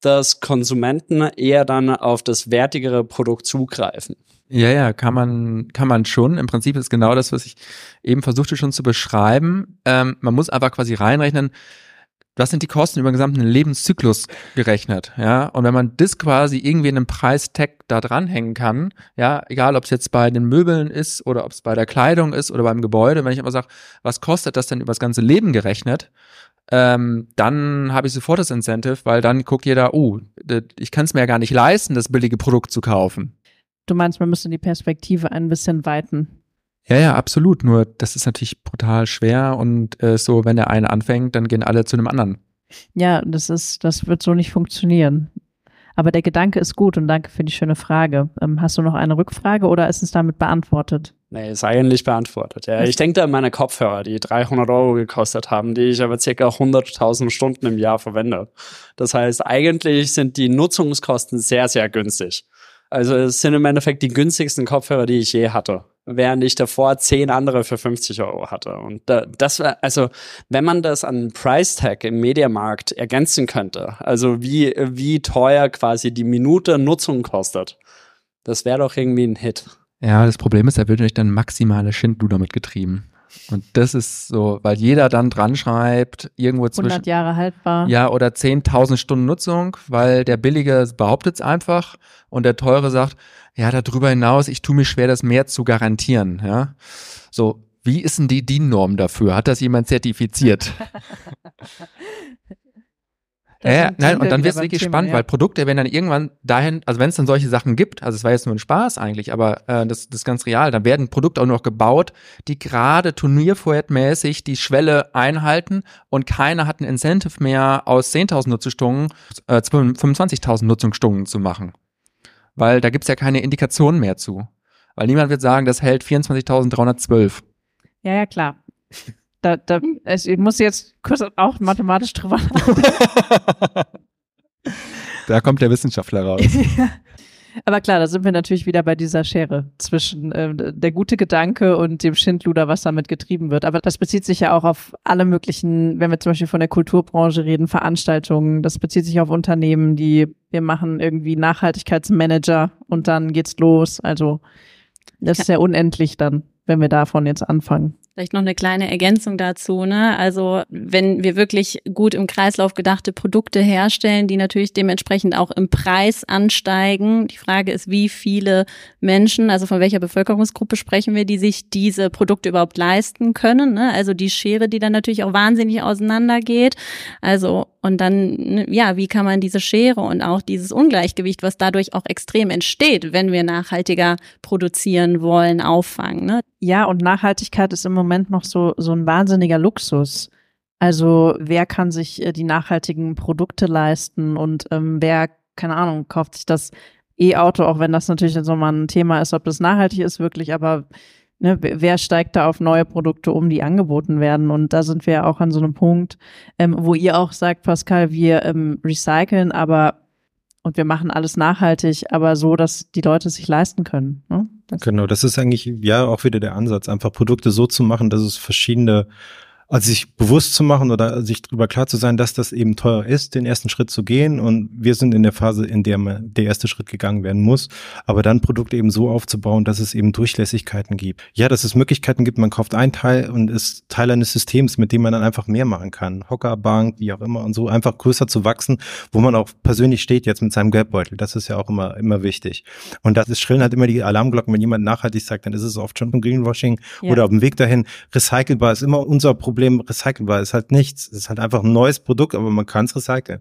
dass Konsumenten eher dann auf das wertigere Produkt zugreifen? Ja, ja, kann man, kann man schon. Im Prinzip ist genau das, was ich eben versuchte schon zu beschreiben. Ähm, man muss einfach quasi reinrechnen, was sind die Kosten über den gesamten Lebenszyklus gerechnet, ja? Und wenn man das quasi irgendwie in einem Preistag da dranhängen kann, ja, egal ob es jetzt bei den Möbeln ist oder ob es bei der Kleidung ist oder beim Gebäude, wenn ich immer sage, was kostet das denn über das ganze Leben gerechnet, ähm, dann habe ich sofort das Incentive, weil dann guckt jeder, oh, ich kann es mir ja gar nicht leisten, das billige Produkt zu kaufen. Du meinst, man müsste die Perspektive ein bisschen weiten. Ja, ja, absolut. Nur das ist natürlich brutal schwer und äh, so, wenn der eine anfängt, dann gehen alle zu einem anderen. Ja, das ist, das wird so nicht funktionieren. Aber der Gedanke ist gut und danke für die schöne Frage. Ähm, hast du noch eine Rückfrage oder ist es damit beantwortet? Nee, ist eigentlich beantwortet. Ja, ich denke da an meine Kopfhörer, die 300 Euro gekostet haben, die ich aber circa 100.000 Stunden im Jahr verwende. Das heißt, eigentlich sind die Nutzungskosten sehr, sehr günstig. Also es sind im Endeffekt die günstigsten Kopfhörer, die ich je hatte während ich davor zehn andere für 50 Euro hatte. Und das war, also, wenn man das an Price Tag im Mediamarkt ergänzen könnte, also wie, wie teuer quasi die Minute Nutzung kostet, das wäre doch irgendwie ein Hit. Ja, das Problem ist, er wird natürlich dann maximale Schindluder mitgetrieben. Und das ist so, weil jeder dann dran schreibt, irgendwo zwischen 100 Jahre haltbar. Ja, oder 10.000 Stunden Nutzung, weil der Billige behauptet es einfach und der Teure sagt, ja, darüber hinaus, ich tue mir schwer, das mehr zu garantieren, ja. So, wie ist denn die DIN-Norm dafür? Hat das jemand zertifiziert? Ja, nein, und dann wird es wirklich Thema, spannend, ja. weil Produkte werden dann irgendwann dahin, also wenn es dann solche Sachen gibt, also es war jetzt nur ein Spaß eigentlich, aber äh, das, das ist ganz real, dann werden Produkte auch noch gebaut, die gerade turniervormäßig die Schwelle einhalten und keiner hat ein Incentive mehr aus 10.000 Nutzungsstunden äh, 25.000 Nutzungsstunden zu machen. Weil da gibt's ja keine Indikationen mehr zu. Weil niemand wird sagen, das hält 24.312. Ja, ja, klar. Da, da, ich muss jetzt kurz auch mathematisch drüber nachdenken. da kommt der Wissenschaftler raus. Aber klar, da sind wir natürlich wieder bei dieser Schere zwischen äh, der gute Gedanke und dem Schindluder, was damit getrieben wird. Aber das bezieht sich ja auch auf alle möglichen, wenn wir zum Beispiel von der Kulturbranche reden, Veranstaltungen. Das bezieht sich auf Unternehmen, die wir machen irgendwie Nachhaltigkeitsmanager und dann geht's los. Also das ist ja unendlich dann, wenn wir davon jetzt anfangen. Vielleicht noch eine kleine Ergänzung dazu. Ne? Also wenn wir wirklich gut im Kreislauf gedachte Produkte herstellen, die natürlich dementsprechend auch im Preis ansteigen. Die Frage ist, wie viele Menschen, also von welcher Bevölkerungsgruppe sprechen wir, die sich diese Produkte überhaupt leisten können. Ne? Also die Schere, die dann natürlich auch wahnsinnig auseinandergeht. Also und dann, ne, ja, wie kann man diese Schere und auch dieses Ungleichgewicht, was dadurch auch extrem entsteht, wenn wir nachhaltiger produzieren wollen, auffangen. Ne? Ja, und Nachhaltigkeit ist im Moment noch so, so ein wahnsinniger Luxus. Also wer kann sich äh, die nachhaltigen Produkte leisten und ähm, wer, keine Ahnung, kauft sich das E-Auto, auch wenn das natürlich so mal ein Thema ist, ob das nachhaltig ist wirklich, aber ne, wer steigt da auf neue Produkte um, die angeboten werden? Und da sind wir auch an so einem Punkt, ähm, wo ihr auch sagt, Pascal, wir ähm, recyceln, aber und wir machen alles nachhaltig, aber so, dass die Leute es sich leisten können. Ne? Das genau, das ist eigentlich ja auch wieder der Ansatz, einfach Produkte so zu machen, dass es verschiedene also sich bewusst zu machen oder sich darüber klar zu sein, dass das eben teuer ist, den ersten Schritt zu gehen. Und wir sind in der Phase, in der der erste Schritt gegangen werden muss. Aber dann Produkte eben so aufzubauen, dass es eben Durchlässigkeiten gibt. Ja, dass es Möglichkeiten gibt, man kauft ein Teil und ist Teil eines Systems, mit dem man dann einfach mehr machen kann. Hockerbank, wie auch immer und so, einfach größer zu wachsen, wo man auch persönlich steht jetzt mit seinem Geldbeutel. Das ist ja auch immer, immer wichtig. Und das ist schrillen halt immer die Alarmglocken, wenn jemand nachhaltig sagt, dann ist es oft schon ein Greenwashing ja. oder auf dem Weg dahin. Recycelbar ist immer unser Problem Problem recycelbar ist halt nichts. Es ist halt einfach ein neues Produkt, aber man kann es recyceln.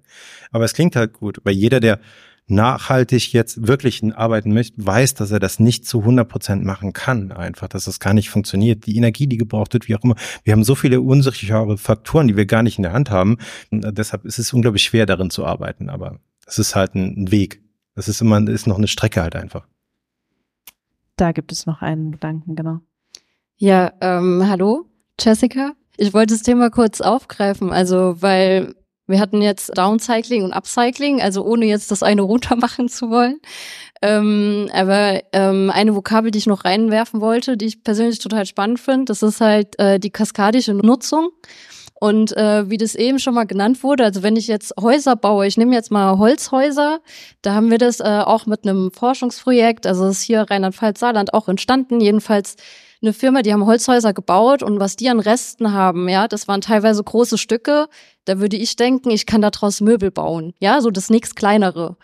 Aber es klingt halt gut, weil jeder, der nachhaltig jetzt wirklich arbeiten möchte, weiß, dass er das nicht zu 100 Prozent machen kann, einfach, dass das gar nicht funktioniert. Die Energie, die gebraucht wird, wie auch immer. Wir haben so viele unsichere Faktoren, die wir gar nicht in der Hand haben. Und äh, deshalb ist es unglaublich schwer, darin zu arbeiten. Aber es ist halt ein Weg. Das ist immer, ist noch eine Strecke halt einfach. Da gibt es noch einen Gedanken, genau. Ja, ähm, hallo, Jessica. Ich wollte das Thema kurz aufgreifen, also weil wir hatten jetzt Downcycling und Upcycling, also ohne jetzt das eine runtermachen zu wollen. Ähm, aber ähm, eine Vokabel, die ich noch reinwerfen wollte, die ich persönlich total spannend finde, das ist halt äh, die kaskadische Nutzung. Und äh, wie das eben schon mal genannt wurde, also wenn ich jetzt Häuser baue, ich nehme jetzt mal Holzhäuser, da haben wir das äh, auch mit einem Forschungsprojekt, also das ist hier Rheinland-Pfalz-Saarland auch entstanden, jedenfalls eine Firma, die haben Holzhäuser gebaut und was die an Resten haben, ja, das waren teilweise große Stücke. Da würde ich denken, ich kann daraus Möbel bauen, ja, so das nächst kleinere.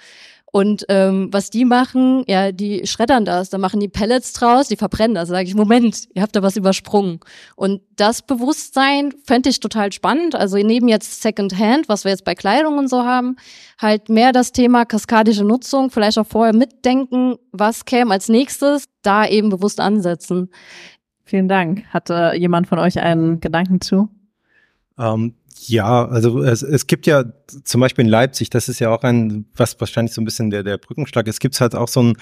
Und ähm, was die machen, ja, die schreddern das, da machen die Pellets draus, die verbrennen das. Da sage ich, Moment, ihr habt da was übersprungen. Und das Bewusstsein fände ich total spannend. Also neben jetzt Secondhand, was wir jetzt bei Kleidung und so haben, halt mehr das Thema kaskadische Nutzung, vielleicht auch vorher mitdenken, was käme als nächstes, da eben bewusst ansetzen. Vielen Dank. Hatte jemand von euch einen Gedanken zu? Ähm, ja, also es, es gibt ja zum Beispiel in Leipzig, das ist ja auch ein, was wahrscheinlich so ein bisschen der, der Brückenschlag ist, gibt es halt auch so ein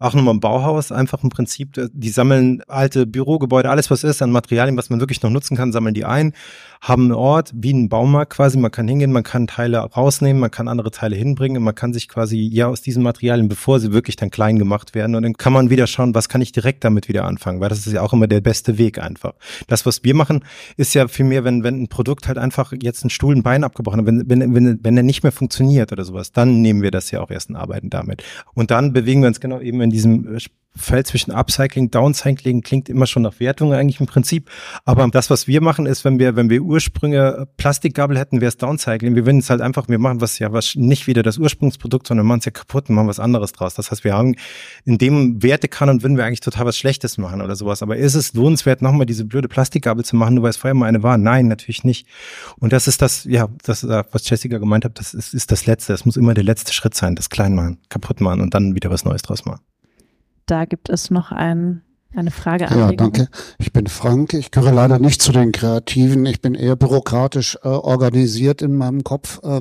auch nochmal ein Bauhaus, einfach im Prinzip, die sammeln alte Bürogebäude, alles was ist an Materialien, was man wirklich noch nutzen kann, sammeln die ein, haben einen Ort wie einen Baumarkt quasi, man kann hingehen, man kann Teile rausnehmen, man kann andere Teile hinbringen und man kann sich quasi ja aus diesen Materialien, bevor sie wirklich dann klein gemacht werden und dann kann man wieder schauen, was kann ich direkt damit wieder anfangen, weil das ist ja auch immer der beste Weg einfach. Das, was wir machen, ist ja viel mehr, wenn, wenn ein Produkt halt einfach jetzt ein Stuhl, ein Bein abgebrochen hat, wenn, wenn, wenn, wenn er nicht mehr funktioniert oder sowas, dann nehmen wir das ja auch erst und arbeiten damit. Und dann bewegen wir uns genau eben in diesem äh, Feld zwischen Upcycling, Downcycling klingt immer schon nach Wertung eigentlich im Prinzip. Aber das, was wir machen, ist, wenn wir, wenn wir Ursprünge Plastikgabel hätten, wäre es Downcycling. Wir würden es halt einfach, wir machen was ja was nicht wieder das Ursprungsprodukt, sondern machen es ja kaputt und machen was anderes draus. Das heißt, wir haben in dem Wertekanon würden wir eigentlich total was Schlechtes machen oder sowas. Aber ist es lohnenswert, nochmal diese blöde Plastikgabel zu machen, nur weil es vorher mal eine war? Nein, natürlich nicht. Und das ist das, ja, das, was Jessica gemeint hat, das ist, ist das Letzte. Das muss immer der letzte Schritt sein, das klein machen, kaputt machen und dann wieder was Neues draus machen. Da gibt es noch ein, eine Frage. Ja, danke. Ich bin Frank. Ich gehöre leider nicht zu den Kreativen. Ich bin eher bürokratisch äh, organisiert in meinem Kopf. Äh,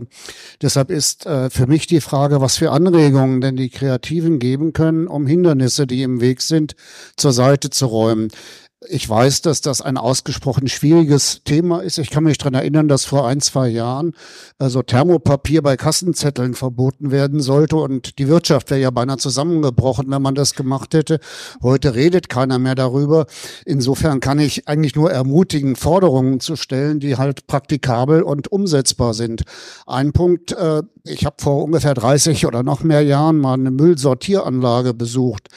deshalb ist äh, für mich die Frage, was für Anregungen denn die Kreativen geben können, um Hindernisse, die im Weg sind, zur Seite zu räumen. Ich weiß, dass das ein ausgesprochen schwieriges Thema ist. Ich kann mich daran erinnern, dass vor ein, zwei Jahren also Thermopapier bei Kassenzetteln verboten werden sollte und die Wirtschaft wäre ja beinahe zusammengebrochen, wenn man das gemacht hätte. Heute redet keiner mehr darüber. Insofern kann ich eigentlich nur ermutigen, Forderungen zu stellen, die halt praktikabel und umsetzbar sind. Ein Punkt, äh, ich habe vor ungefähr 30 oder noch mehr Jahren mal eine Müllsortieranlage besucht.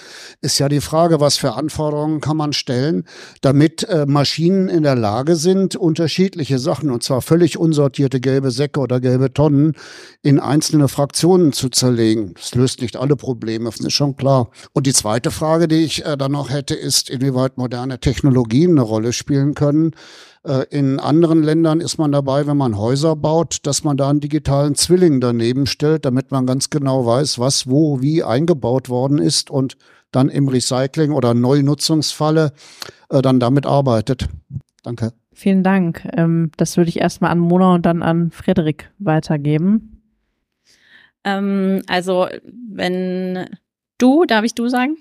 Ist ja die Frage, was für Anforderungen kann man stellen, damit äh, Maschinen in der Lage sind, unterschiedliche Sachen, und zwar völlig unsortierte gelbe Säcke oder gelbe Tonnen, in einzelne Fraktionen zu zerlegen. Das löst nicht alle Probleme, das ist schon klar. Und die zweite Frage, die ich äh, dann noch hätte, ist, inwieweit moderne Technologien eine Rolle spielen können. Äh, in anderen Ländern ist man dabei, wenn man Häuser baut, dass man da einen digitalen Zwilling daneben stellt, damit man ganz genau weiß, was wo wie eingebaut worden ist und dann im Recycling oder Neunutzungsfalle äh, dann damit arbeitet. Danke. Vielen Dank. Ähm, das würde ich erstmal an Mona und dann an Frederik weitergeben. Ähm, also wenn du, darf ich du sagen?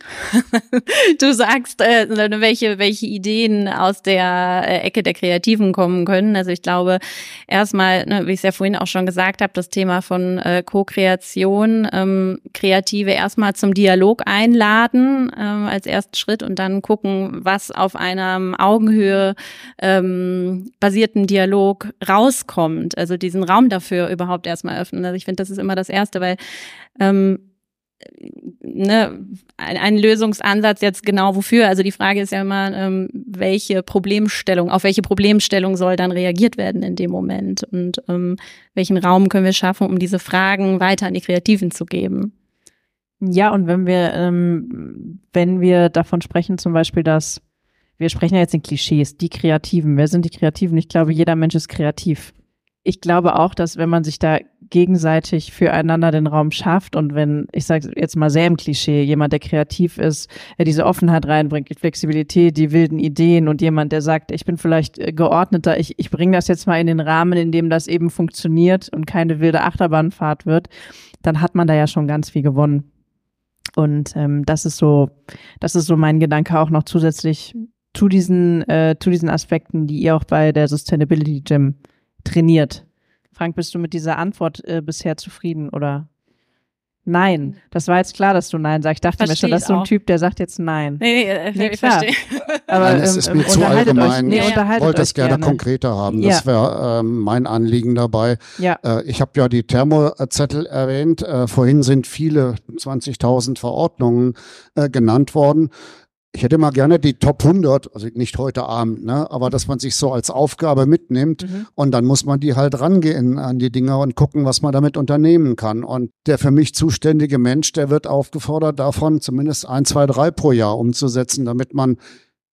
du sagst, äh, welche, welche Ideen aus der äh, Ecke der Kreativen kommen können. Also ich glaube, erstmal, ne, wie ich es ja vorhin auch schon gesagt habe, das Thema von äh, Co-Kreation, ähm, Kreative erstmal zum Dialog einladen ähm, als ersten Schritt und dann gucken, was auf einem Augenhöhe ähm, basierten Dialog rauskommt. Also diesen Raum dafür überhaupt erstmal öffnen. Also ich finde, das ist immer das Erste, weil ähm, ne, ein, ein Lösungsansatz jetzt genau wofür. Also die Frage ist ja immer, ähm, welche Problemstellung, auf welche Problemstellung soll dann reagiert werden in dem Moment und ähm, welchen Raum können wir schaffen, um diese Fragen weiter an die Kreativen zu geben. Ja, und wenn wir, ähm, wenn wir davon sprechen, zum Beispiel, dass wir sprechen ja jetzt in Klischees, die Kreativen. Wer sind die Kreativen? Ich glaube, jeder Mensch ist kreativ. Ich glaube auch, dass wenn man sich da gegenseitig füreinander den Raum schafft und wenn, ich sage jetzt mal sehr im Klischee, jemand, der kreativ ist, der diese Offenheit reinbringt, die Flexibilität, die wilden Ideen und jemand, der sagt, ich bin vielleicht äh, geordneter, ich, ich bringe das jetzt mal in den Rahmen, in dem das eben funktioniert und keine wilde Achterbahnfahrt wird, dann hat man da ja schon ganz viel gewonnen. Und ähm, das ist so, das ist so mein Gedanke auch noch zusätzlich zu diesen, äh, zu diesen Aspekten, die ihr auch bei der Sustainability Gym trainiert. Frank, bist du mit dieser Antwort äh, bisher zufrieden oder? Nein, das war jetzt klar, dass du Nein sagst. Ich dachte Versteh mir schon, das ist so ein. Typ, der sagt jetzt Nein. Nee, nee, äh, Nee, ich klar. verstehe. Aber Nein, es ähm, ist mir zu allgemein. Euch, nee, Ich wollte es euch gerne, konkreter haben. Ja. Das wäre ähm, mein Anliegen dabei. Ja. Äh, ich habe ja die Thermozettel erwähnt. Äh, vorhin sind viele 20.000 Verordnungen äh, genannt worden. Ich hätte mal gerne die Top 100, also nicht heute Abend, ne, aber dass man sich so als Aufgabe mitnimmt Mhm. und dann muss man die halt rangehen an die Dinger und gucken, was man damit unternehmen kann. Und der für mich zuständige Mensch, der wird aufgefordert, davon zumindest ein, zwei, drei pro Jahr umzusetzen, damit man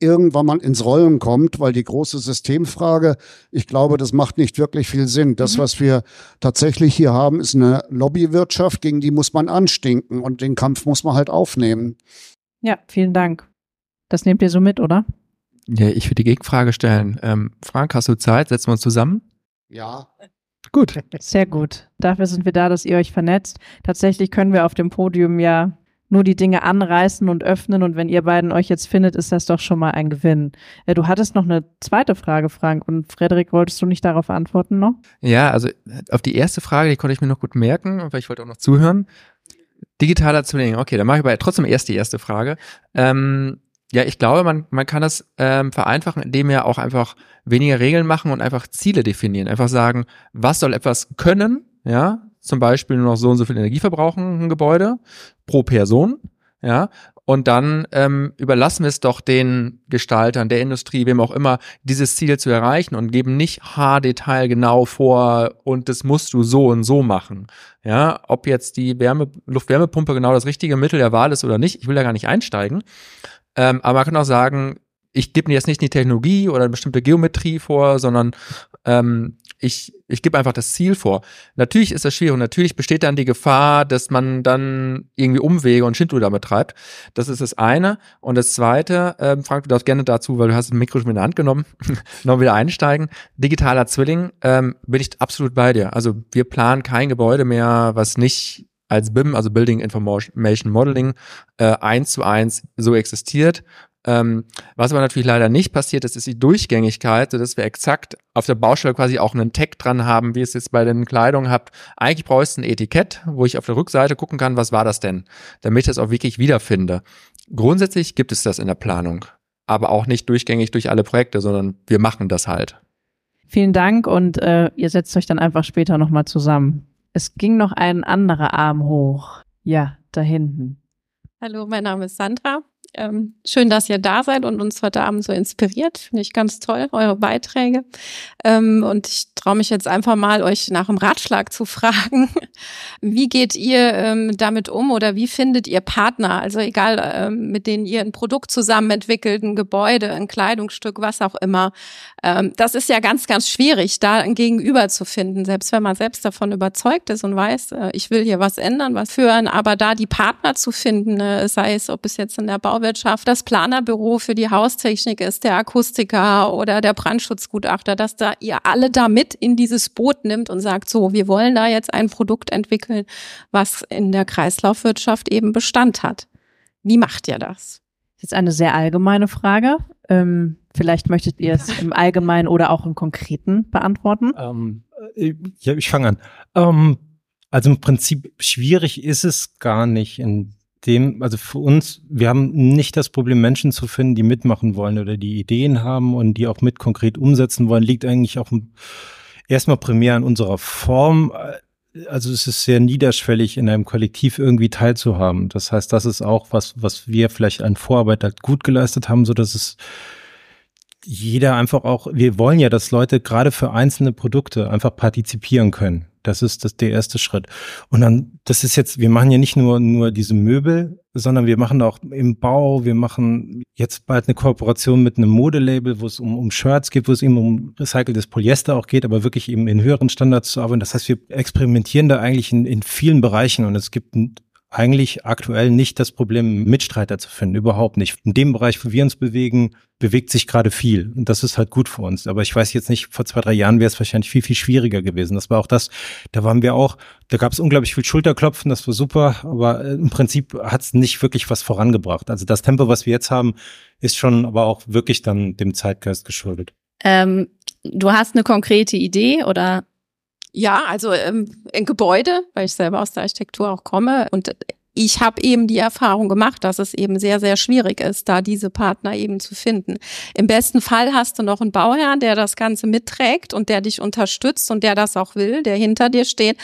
irgendwann mal ins Rollen kommt, weil die große Systemfrage, ich glaube, das macht nicht wirklich viel Sinn. Das, was wir tatsächlich hier haben, ist eine Lobbywirtschaft, gegen die muss man anstinken und den Kampf muss man halt aufnehmen. Ja, vielen Dank. Das nehmt ihr so mit, oder? Ja, ich würde die Gegenfrage stellen. Ähm, Frank, hast du Zeit? Setzen wir uns zusammen? Ja. Gut. Sehr gut. Dafür sind wir da, dass ihr euch vernetzt. Tatsächlich können wir auf dem Podium ja nur die Dinge anreißen und öffnen und wenn ihr beiden euch jetzt findet, ist das doch schon mal ein Gewinn. Äh, Du hattest noch eine zweite Frage, Frank, und Frederik, wolltest du nicht darauf antworten noch? Ja, also auf die erste Frage, die konnte ich mir noch gut merken, weil ich wollte auch noch zuhören. Digitaler Zwilling, okay, dann mache ich aber trotzdem erst die erste Frage. Ähm, ja, ich glaube, man, man kann das ähm, vereinfachen, indem wir auch einfach weniger Regeln machen und einfach Ziele definieren. Einfach sagen, was soll etwas können, ja, zum Beispiel nur noch so und so viel Energie verbrauchen, ein Gebäude, pro Person, ja, und dann ähm, überlassen wir es doch den Gestaltern der Industrie, wem auch immer, dieses Ziel zu erreichen und geben nicht Haardetail genau vor und das musst du so und so machen. Ja, ob jetzt die Wärme, Luftwärmepumpe genau das richtige Mittel der Wahl ist oder nicht, ich will da gar nicht einsteigen. Ähm, aber man kann auch sagen, ich gebe mir jetzt nicht die Technologie oder eine bestimmte Geometrie vor, sondern ähm, ich, ich gebe einfach das Ziel vor. Natürlich ist das schwierig und natürlich besteht dann die Gefahr, dass man dann irgendwie Umwege und Schindluder betreibt. Das ist das eine. Und das zweite, ähm, Frank, du darfst gerne dazu, weil du hast das Mikro schon in der Hand genommen, noch wieder einsteigen. Digitaler Zwilling, ähm, bin ich absolut bei dir. Also wir planen kein Gebäude mehr, was nicht als BIM, also Building Information Modeling, äh, eins zu eins so existiert. Ähm, was aber natürlich leider nicht passiert ist, ist die Durchgängigkeit, sodass wir exakt auf der Baustelle quasi auch einen Tag dran haben, wie es jetzt bei den Kleidungen habt. Eigentlich bräuchst du ein Etikett, wo ich auf der Rückseite gucken kann, was war das denn, damit ich das auch wirklich wiederfinde. Grundsätzlich gibt es das in der Planung, aber auch nicht durchgängig durch alle Projekte, sondern wir machen das halt. Vielen Dank und äh, ihr setzt euch dann einfach später nochmal zusammen. Es ging noch ein anderer Arm hoch. Ja, da hinten. Hallo, mein Name ist Sandra. Ähm, schön, dass ihr da seid und uns heute Abend so inspiriert. Finde ich ganz toll, eure Beiträge. Ähm, und ich traue mich jetzt einfach mal, euch nach dem Ratschlag zu fragen. Wie geht ihr ähm, damit um oder wie findet ihr Partner? Also egal, ähm, mit denen ihr ein Produkt zusammen entwickelt, ein Gebäude, ein Kleidungsstück, was auch immer. Ähm, das ist ja ganz, ganz schwierig, da ein Gegenüber zu finden, selbst wenn man selbst davon überzeugt ist und weiß, äh, ich will hier was ändern, was führen, aber da die Partner zu finden, äh, sei es, ob es jetzt in der Bauwirtschaft das Planerbüro für die Haustechnik ist, der Akustiker oder der Brandschutzgutachter, dass da ihr alle da mit in dieses Boot nimmt und sagt, so, wir wollen da jetzt ein Produkt entwickeln, was in der Kreislaufwirtschaft eben Bestand hat. Wie macht ihr das? Das ist eine sehr allgemeine Frage. Ähm, vielleicht möchtet ihr es im Allgemeinen oder auch im Konkreten beantworten. Ähm, äh, ja, ich fange an. Ähm, also im Prinzip schwierig ist es gar nicht in dem, also für uns, wir haben nicht das Problem, Menschen zu finden, die mitmachen wollen oder die Ideen haben und die auch mit konkret umsetzen wollen, liegt eigentlich auch erstmal primär an unserer Form. Also es ist sehr niederschwellig, in einem Kollektiv irgendwie teilzuhaben. Das heißt, das ist auch was, was wir vielleicht an Vorarbeit gut geleistet haben, so dass es jeder einfach auch, wir wollen ja, dass Leute gerade für einzelne Produkte einfach partizipieren können. Das ist das, der erste Schritt. Und dann, das ist jetzt, wir machen ja nicht nur, nur diese Möbel, sondern wir machen auch im Bau, wir machen jetzt bald eine Kooperation mit einem Modelabel, wo es um, um Shirts geht, wo es eben um recyceltes Polyester auch geht, aber wirklich eben in höheren Standards zu arbeiten. Das heißt, wir experimentieren da eigentlich in, in vielen Bereichen und es gibt eigentlich aktuell nicht das Problem, Mitstreiter zu finden. Überhaupt nicht. In dem Bereich, wo wir uns bewegen, bewegt sich gerade viel. Und das ist halt gut für uns. Aber ich weiß jetzt nicht, vor zwei, drei Jahren wäre es wahrscheinlich viel, viel schwieriger gewesen. Das war auch das, da waren wir auch, da gab es unglaublich viel Schulterklopfen, das war super, aber äh, im Prinzip hat es nicht wirklich was vorangebracht. Also das Tempo, was wir jetzt haben, ist schon aber auch wirklich dann dem Zeitgeist geschuldet. Ähm, du hast eine konkrete Idee oder ja, also ähm, Gebäude, weil ich selber aus der Architektur auch komme und ich habe eben die Erfahrung gemacht, dass es eben sehr, sehr schwierig ist, da diese Partner eben zu finden. Im besten Fall hast du noch einen Bauherrn, der das Ganze mitträgt und der dich unterstützt und der das auch will, der hinter dir steht.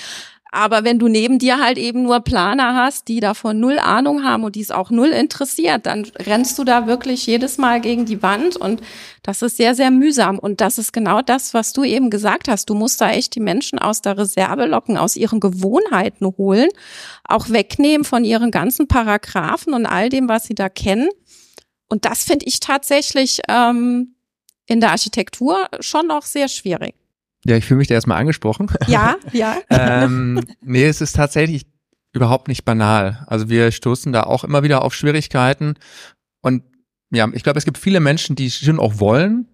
Aber wenn du neben dir halt eben nur Planer hast, die davon null Ahnung haben und die es auch null interessiert, dann rennst du da wirklich jedes Mal gegen die Wand und das ist sehr, sehr mühsam. Und das ist genau das, was du eben gesagt hast. Du musst da echt die Menschen aus der Reserve locken, aus ihren Gewohnheiten holen, auch wegnehmen von ihren ganzen Paragraphen und all dem, was sie da kennen. Und das finde ich tatsächlich ähm, in der Architektur schon noch sehr schwierig. Ja, ich fühle mich da erstmal angesprochen. Ja, ja. ähm, nee, es ist tatsächlich überhaupt nicht banal. Also wir stoßen da auch immer wieder auf Schwierigkeiten. Und ja, ich glaube, es gibt viele Menschen, die schon auch wollen.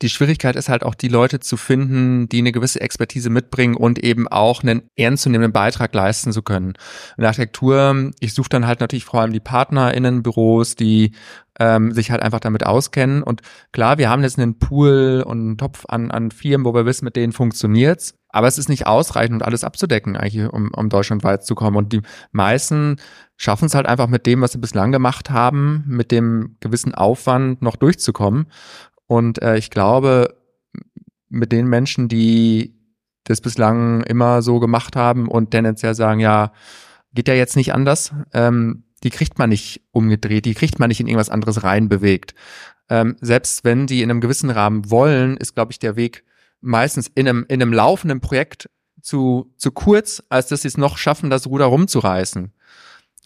Die Schwierigkeit ist halt auch, die Leute zu finden, die eine gewisse Expertise mitbringen und eben auch einen ernstzunehmenden Beitrag leisten zu können. In der Architektur, ich suche dann halt natürlich vor allem die PartnerInnenbüros, die ähm, sich halt einfach damit auskennen. Und klar, wir haben jetzt einen Pool und einen Topf an, an Firmen, wo wir wissen, mit denen funktioniert's. Aber es ist nicht ausreichend, um alles abzudecken, eigentlich, um, um deutschlandweit zu kommen. Und die meisten schaffen es halt einfach mit dem, was sie bislang gemacht haben, mit dem gewissen Aufwand noch durchzukommen. Und äh, ich glaube, mit den Menschen, die das bislang immer so gemacht haben und tendenziell sagen, ja, geht ja jetzt nicht anders, ähm, die kriegt man nicht umgedreht, die kriegt man nicht in irgendwas anderes reinbewegt. Ähm, selbst wenn die in einem gewissen Rahmen wollen, ist, glaube ich, der Weg meistens in einem, in einem laufenden Projekt zu, zu kurz, als dass sie es noch schaffen, das Ruder rumzureißen.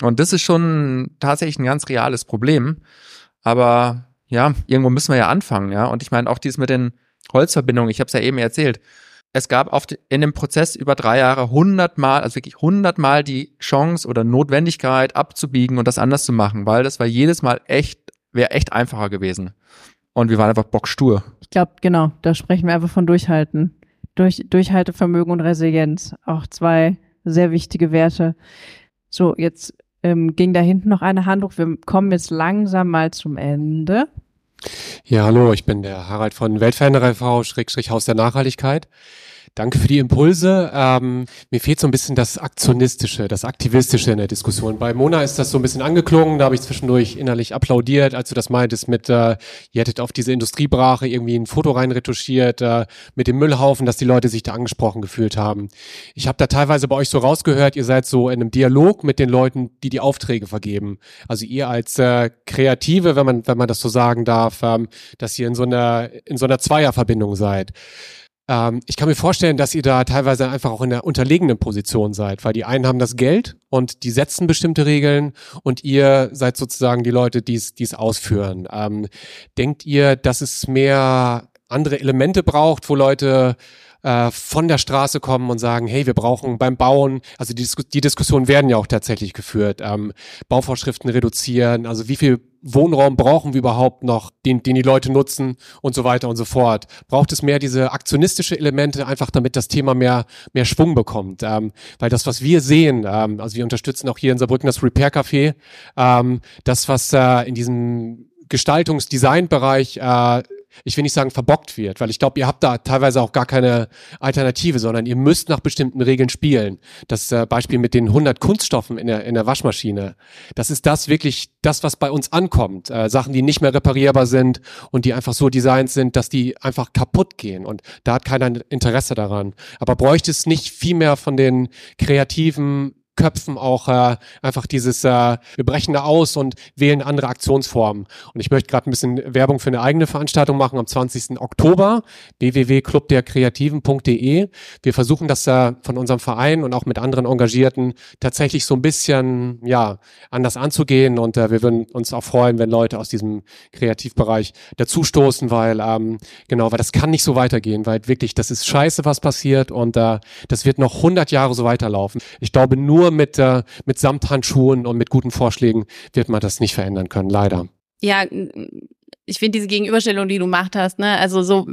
Und das ist schon tatsächlich ein ganz reales Problem. Aber ja, irgendwo müssen wir ja anfangen, ja. Und ich meine auch dies mit den Holzverbindungen, ich habe es ja eben erzählt es gab auf, in dem Prozess über drei Jahre hundertmal, also wirklich hundertmal die Chance oder Notwendigkeit abzubiegen und das anders zu machen, weil das war jedes Mal echt, wäre echt einfacher gewesen. Und wir waren einfach bockstur. Ich glaube, genau, da sprechen wir einfach von Durchhalten. Durch, Durchhaltevermögen und Resilienz. Auch zwei sehr wichtige Werte. So, jetzt ähm, ging da hinten noch eine Hand hoch. Wir kommen jetzt langsam mal zum Ende. Ja, hallo, ich bin der Harald von Weltveränderer v Schrägstrich Haus der Nachhaltigkeit. Danke für die Impulse. Ähm, mir fehlt so ein bisschen das Aktionistische, das Aktivistische in der Diskussion. Bei Mona ist das so ein bisschen angeklungen, da habe ich zwischendurch innerlich applaudiert, als du das meintest mit, äh, ihr hättet auf diese Industriebrache irgendwie ein Foto reinretuschiert, äh, mit dem Müllhaufen, dass die Leute sich da angesprochen gefühlt haben. Ich habe da teilweise bei euch so rausgehört, ihr seid so in einem Dialog mit den Leuten, die die Aufträge vergeben. Also ihr als äh, Kreative, wenn man, wenn man das so sagen darf, ähm, dass ihr in so einer, in so einer Zweierverbindung seid. Ähm, ich kann mir vorstellen, dass ihr da teilweise einfach auch in der unterlegenen Position seid, weil die einen haben das Geld und die setzen bestimmte Regeln und ihr seid sozusagen die Leute, die es ausführen. Ähm, denkt ihr, dass es mehr andere Elemente braucht, wo Leute äh, von der Straße kommen und sagen, hey, wir brauchen beim Bauen, also die, die Diskussionen werden ja auch tatsächlich geführt, ähm, Bauvorschriften reduzieren, also wie viel Wohnraum brauchen wir überhaupt noch, den, den die Leute nutzen und so weiter und so fort. Braucht es mehr diese aktionistische Elemente, einfach damit das Thema mehr, mehr Schwung bekommt. Ähm, weil das, was wir sehen, ähm, also wir unterstützen auch hier in Saarbrücken das Repair Café, ähm, das, was äh, in diesem Gestaltungs-Design-Bereich äh, ich will nicht sagen verbockt wird, weil ich glaube, ihr habt da teilweise auch gar keine Alternative, sondern ihr müsst nach bestimmten Regeln spielen. Das äh, Beispiel mit den 100 Kunststoffen in der, in der Waschmaschine, das ist das wirklich, das, was bei uns ankommt. Äh, Sachen, die nicht mehr reparierbar sind und die einfach so designt sind, dass die einfach kaputt gehen und da hat keiner Interesse daran. Aber bräuchte es nicht viel mehr von den kreativen Köpfen auch äh, einfach dieses, äh, wir brechen da aus und wählen andere Aktionsformen. Und ich möchte gerade ein bisschen Werbung für eine eigene Veranstaltung machen am 20. Oktober, www.clubderkreativen.de. Wir versuchen das äh, von unserem Verein und auch mit anderen Engagierten tatsächlich so ein bisschen ja anders anzugehen. Und äh, wir würden uns auch freuen, wenn Leute aus diesem Kreativbereich dazustoßen, weil ähm, genau, weil das kann nicht so weitergehen, weil wirklich, das ist scheiße, was passiert und äh, das wird noch 100 Jahre so weiterlaufen. Ich glaube, nur nur mit, äh, mit Samthandschuhen und mit guten Vorschlägen wird man das nicht verändern können, leider. Ja, ich finde diese Gegenüberstellung, die du gemacht hast, ne, also so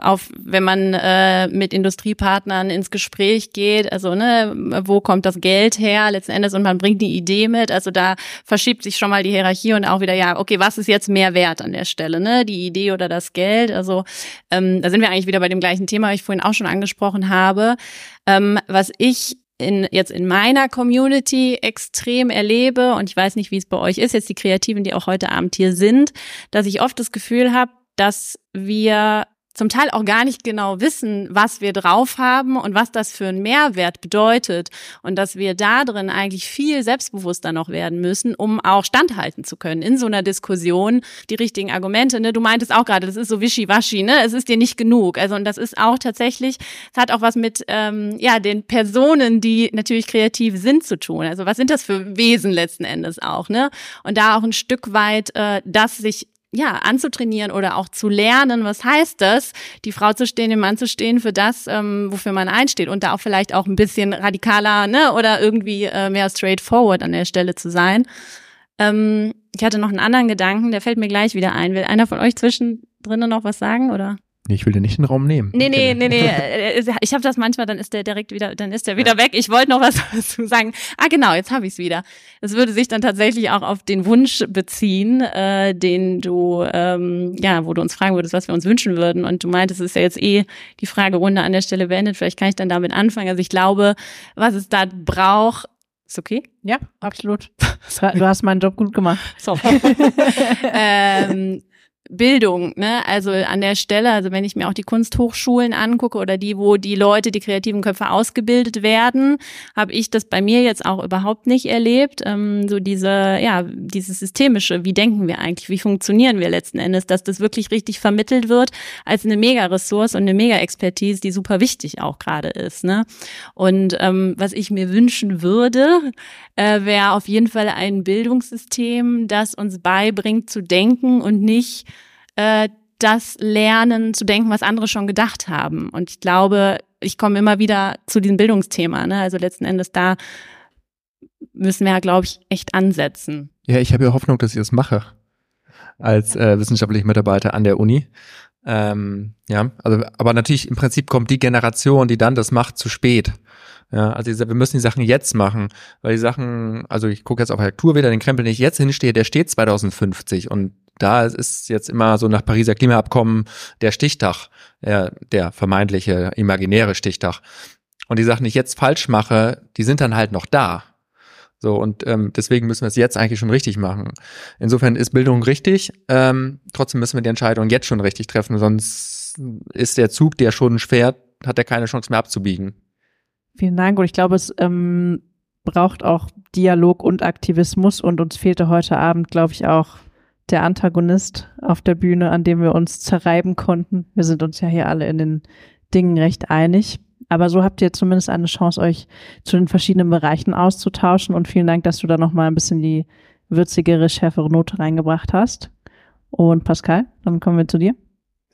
auf, wenn man äh, mit Industriepartnern ins Gespräch geht, also ne, wo kommt das Geld her letzten Endes und man bringt die Idee mit, also da verschiebt sich schon mal die Hierarchie und auch wieder, ja, okay, was ist jetzt mehr wert an der Stelle, ne, die Idee oder das Geld, also ähm, da sind wir eigentlich wieder bei dem gleichen Thema, was ich vorhin auch schon angesprochen habe. Ähm, was ich in, jetzt in meiner Community extrem erlebe, und ich weiß nicht, wie es bei euch ist, jetzt die Kreativen, die auch heute Abend hier sind, dass ich oft das Gefühl habe, dass wir zum Teil auch gar nicht genau wissen, was wir drauf haben und was das für einen Mehrwert bedeutet und dass wir da drin eigentlich viel selbstbewusster noch werden müssen, um auch standhalten zu können in so einer Diskussion. Die richtigen Argumente, ne? Du meintest auch gerade, das ist so wischiwaschi, ne? Es ist dir nicht genug. Also und das ist auch tatsächlich, es hat auch was mit ähm, ja den Personen, die natürlich kreativ sind, zu tun. Also was sind das für Wesen letzten Endes auch, ne? Und da auch ein Stück weit äh, das sich ja, anzutrainieren oder auch zu lernen, was heißt das, die Frau zu stehen, den Mann zu stehen für das, ähm, wofür man einsteht und da auch vielleicht auch ein bisschen radikaler ne, oder irgendwie äh, mehr straightforward an der Stelle zu sein. Ähm, ich hatte noch einen anderen Gedanken, der fällt mir gleich wieder ein. Will einer von euch zwischendrin noch was sagen oder? Nee, ich will dir nicht den Raum nehmen. Nee, nee, nee, nee. Äh, ich habe das manchmal, dann ist der direkt wieder, dann ist der wieder ja. weg. Ich wollte noch was dazu sagen. Ah, genau, jetzt habe ich es wieder. Es würde sich dann tatsächlich auch auf den Wunsch beziehen, äh, den du, ähm, ja, wo du uns fragen würdest, was wir uns wünschen würden. Und du meintest, es ist ja jetzt eh die Fragerunde an der Stelle beendet. Vielleicht kann ich dann damit anfangen. Also ich glaube, was es da braucht, ist okay? Ja, absolut. Du hast meinen Job gut gemacht. So. ähm, Bildung, ne? Also an der Stelle, also wenn ich mir auch die Kunsthochschulen angucke oder die, wo die Leute, die kreativen Köpfe ausgebildet werden, habe ich das bei mir jetzt auch überhaupt nicht erlebt. Ähm, so diese, ja, dieses systemische, wie denken wir eigentlich, wie funktionieren wir letzten Endes, dass das wirklich richtig vermittelt wird als eine Mega-Ressource und eine Mega-Expertise, die super wichtig auch gerade ist. Ne? Und ähm, was ich mir wünschen würde, äh, wäre auf jeden Fall ein Bildungssystem, das uns beibringt zu denken und nicht äh, das Lernen zu denken, was andere schon gedacht haben. Und ich glaube, ich komme immer wieder zu diesem Bildungsthema. Ne? Also letzten Endes da müssen wir ja, glaube ich, echt ansetzen. Ja, ich habe ja Hoffnung, dass ich das mache als äh, wissenschaftlicher Mitarbeiter an der Uni. Ähm, ja, also aber natürlich im Prinzip kommt die Generation, die dann das macht, zu spät. Ja, also wir müssen die Sachen jetzt machen, weil die Sachen, also ich gucke jetzt auf Architektur wieder, den Krempel, den ich jetzt hinstehe, der steht 2050 und da ist jetzt immer so nach Pariser Klimaabkommen der Stichtag, der, der vermeintliche imaginäre Stichtag. Und die Sachen, die ich jetzt falsch mache, die sind dann halt noch da. So, und ähm, deswegen müssen wir es jetzt eigentlich schon richtig machen. Insofern ist Bildung richtig, ähm, trotzdem müssen wir die Entscheidung jetzt schon richtig treffen, sonst ist der Zug, der schon fährt, hat er keine Chance mehr abzubiegen. Vielen Dank und ich glaube, es ähm, braucht auch Dialog und Aktivismus und uns fehlte heute Abend, glaube ich, auch der Antagonist auf der Bühne, an dem wir uns zerreiben konnten. Wir sind uns ja hier alle in den Dingen recht einig. Aber so habt ihr zumindest eine Chance, euch zu den verschiedenen Bereichen auszutauschen. Und vielen Dank, dass du da nochmal ein bisschen die würzigere, schärfere Note reingebracht hast. Und Pascal, dann kommen wir zu dir.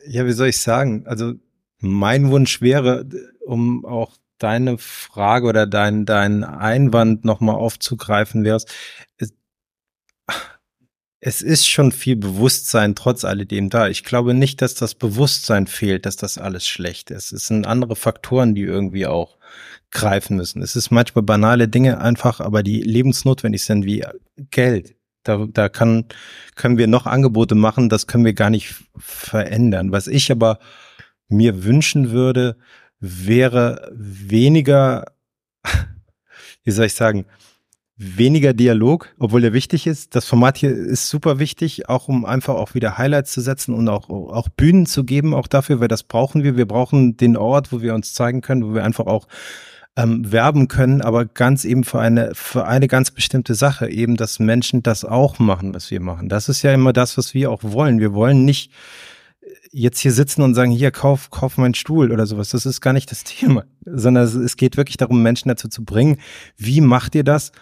Ja, wie soll ich sagen? Also mein Wunsch wäre, um auch deine Frage oder dein, dein Einwand nochmal aufzugreifen, wäre es, es ist schon viel Bewusstsein trotz alledem da. Ich glaube nicht, dass das Bewusstsein fehlt, dass das alles schlecht ist. Es sind andere Faktoren, die irgendwie auch greifen müssen. Es ist manchmal banale Dinge einfach, aber die lebensnotwendig sind wie Geld. Da, da kann, können wir noch Angebote machen, das können wir gar nicht verändern. Was ich aber mir wünschen würde, wäre weniger, wie soll ich sagen, weniger Dialog, obwohl der wichtig ist. Das Format hier ist super wichtig, auch um einfach auch wieder Highlights zu setzen und auch, auch Bühnen zu geben, auch dafür, weil das brauchen wir. Wir brauchen den Ort, wo wir uns zeigen können, wo wir einfach auch ähm, werben können, aber ganz eben für eine, für eine ganz bestimmte Sache, eben, dass Menschen das auch machen, was wir machen. Das ist ja immer das, was wir auch wollen. Wir wollen nicht jetzt hier sitzen und sagen, hier, kauf, kauf meinen Stuhl oder sowas. Das ist gar nicht das Thema, sondern es geht wirklich darum, Menschen dazu zu bringen. Wie macht ihr das?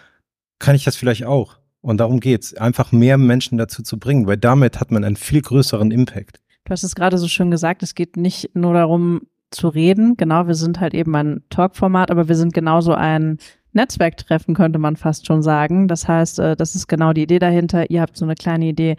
Kann ich das vielleicht auch? Und darum geht's, einfach mehr Menschen dazu zu bringen, weil damit hat man einen viel größeren Impact. Du hast es gerade so schön gesagt, es geht nicht nur darum zu reden. Genau, wir sind halt eben ein Talk-Format, aber wir sind genauso ein Netzwerktreffen, könnte man fast schon sagen. Das heißt, äh, das ist genau die Idee dahinter. Ihr habt so eine kleine Idee,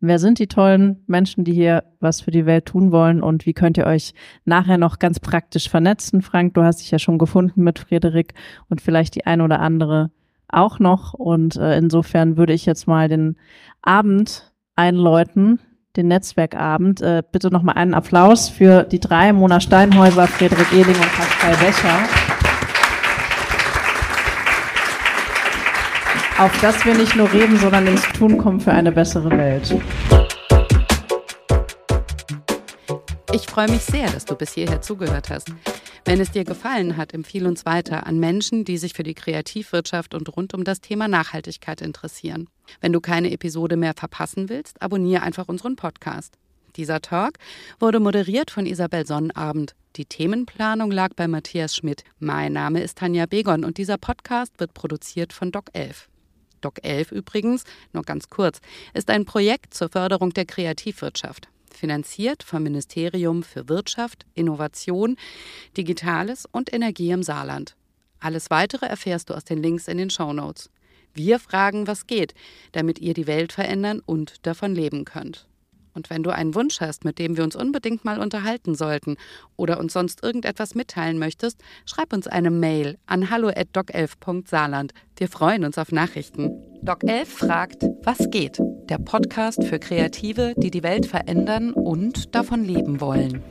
Wer sind die tollen Menschen, die hier was für die Welt tun wollen und wie könnt ihr euch nachher noch ganz praktisch vernetzen? Frank, du hast dich ja schon gefunden mit Frederik und vielleicht die ein oder andere auch noch. Und äh, insofern würde ich jetzt mal den Abend einläuten, den Netzwerkabend. Äh, bitte nochmal einen Applaus für die drei, Mona Steinhäuser, Frederik Ehling und Pascal Becher. auf dass wir nicht nur reden, sondern ins Tun kommen für eine bessere Welt. Ich freue mich sehr, dass du bis hierher zugehört hast. Wenn es dir gefallen hat, empfehle uns weiter an Menschen, die sich für die Kreativwirtschaft und rund um das Thema Nachhaltigkeit interessieren. Wenn du keine Episode mehr verpassen willst, abonniere einfach unseren Podcast. Dieser Talk wurde moderiert von Isabel Sonnabend. Die Themenplanung lag bei Matthias Schmidt. Mein Name ist Tanja Begon und dieser Podcast wird produziert von Doc 11. Doc 11 übrigens, nur ganz kurz, ist ein Projekt zur Förderung der Kreativwirtschaft, finanziert vom Ministerium für Wirtschaft, Innovation, Digitales und Energie im Saarland. Alles weitere erfährst du aus den Links in den Show Notes. Wir fragen, was geht, damit ihr die Welt verändern und davon leben könnt. Und wenn du einen Wunsch hast, mit dem wir uns unbedingt mal unterhalten sollten oder uns sonst irgendetwas mitteilen möchtest, schreib uns eine Mail an hallo@doc11.saarland. Wir freuen uns auf Nachrichten. Doc 11 fragt, was geht? Der Podcast für Kreative, die die Welt verändern und davon leben wollen.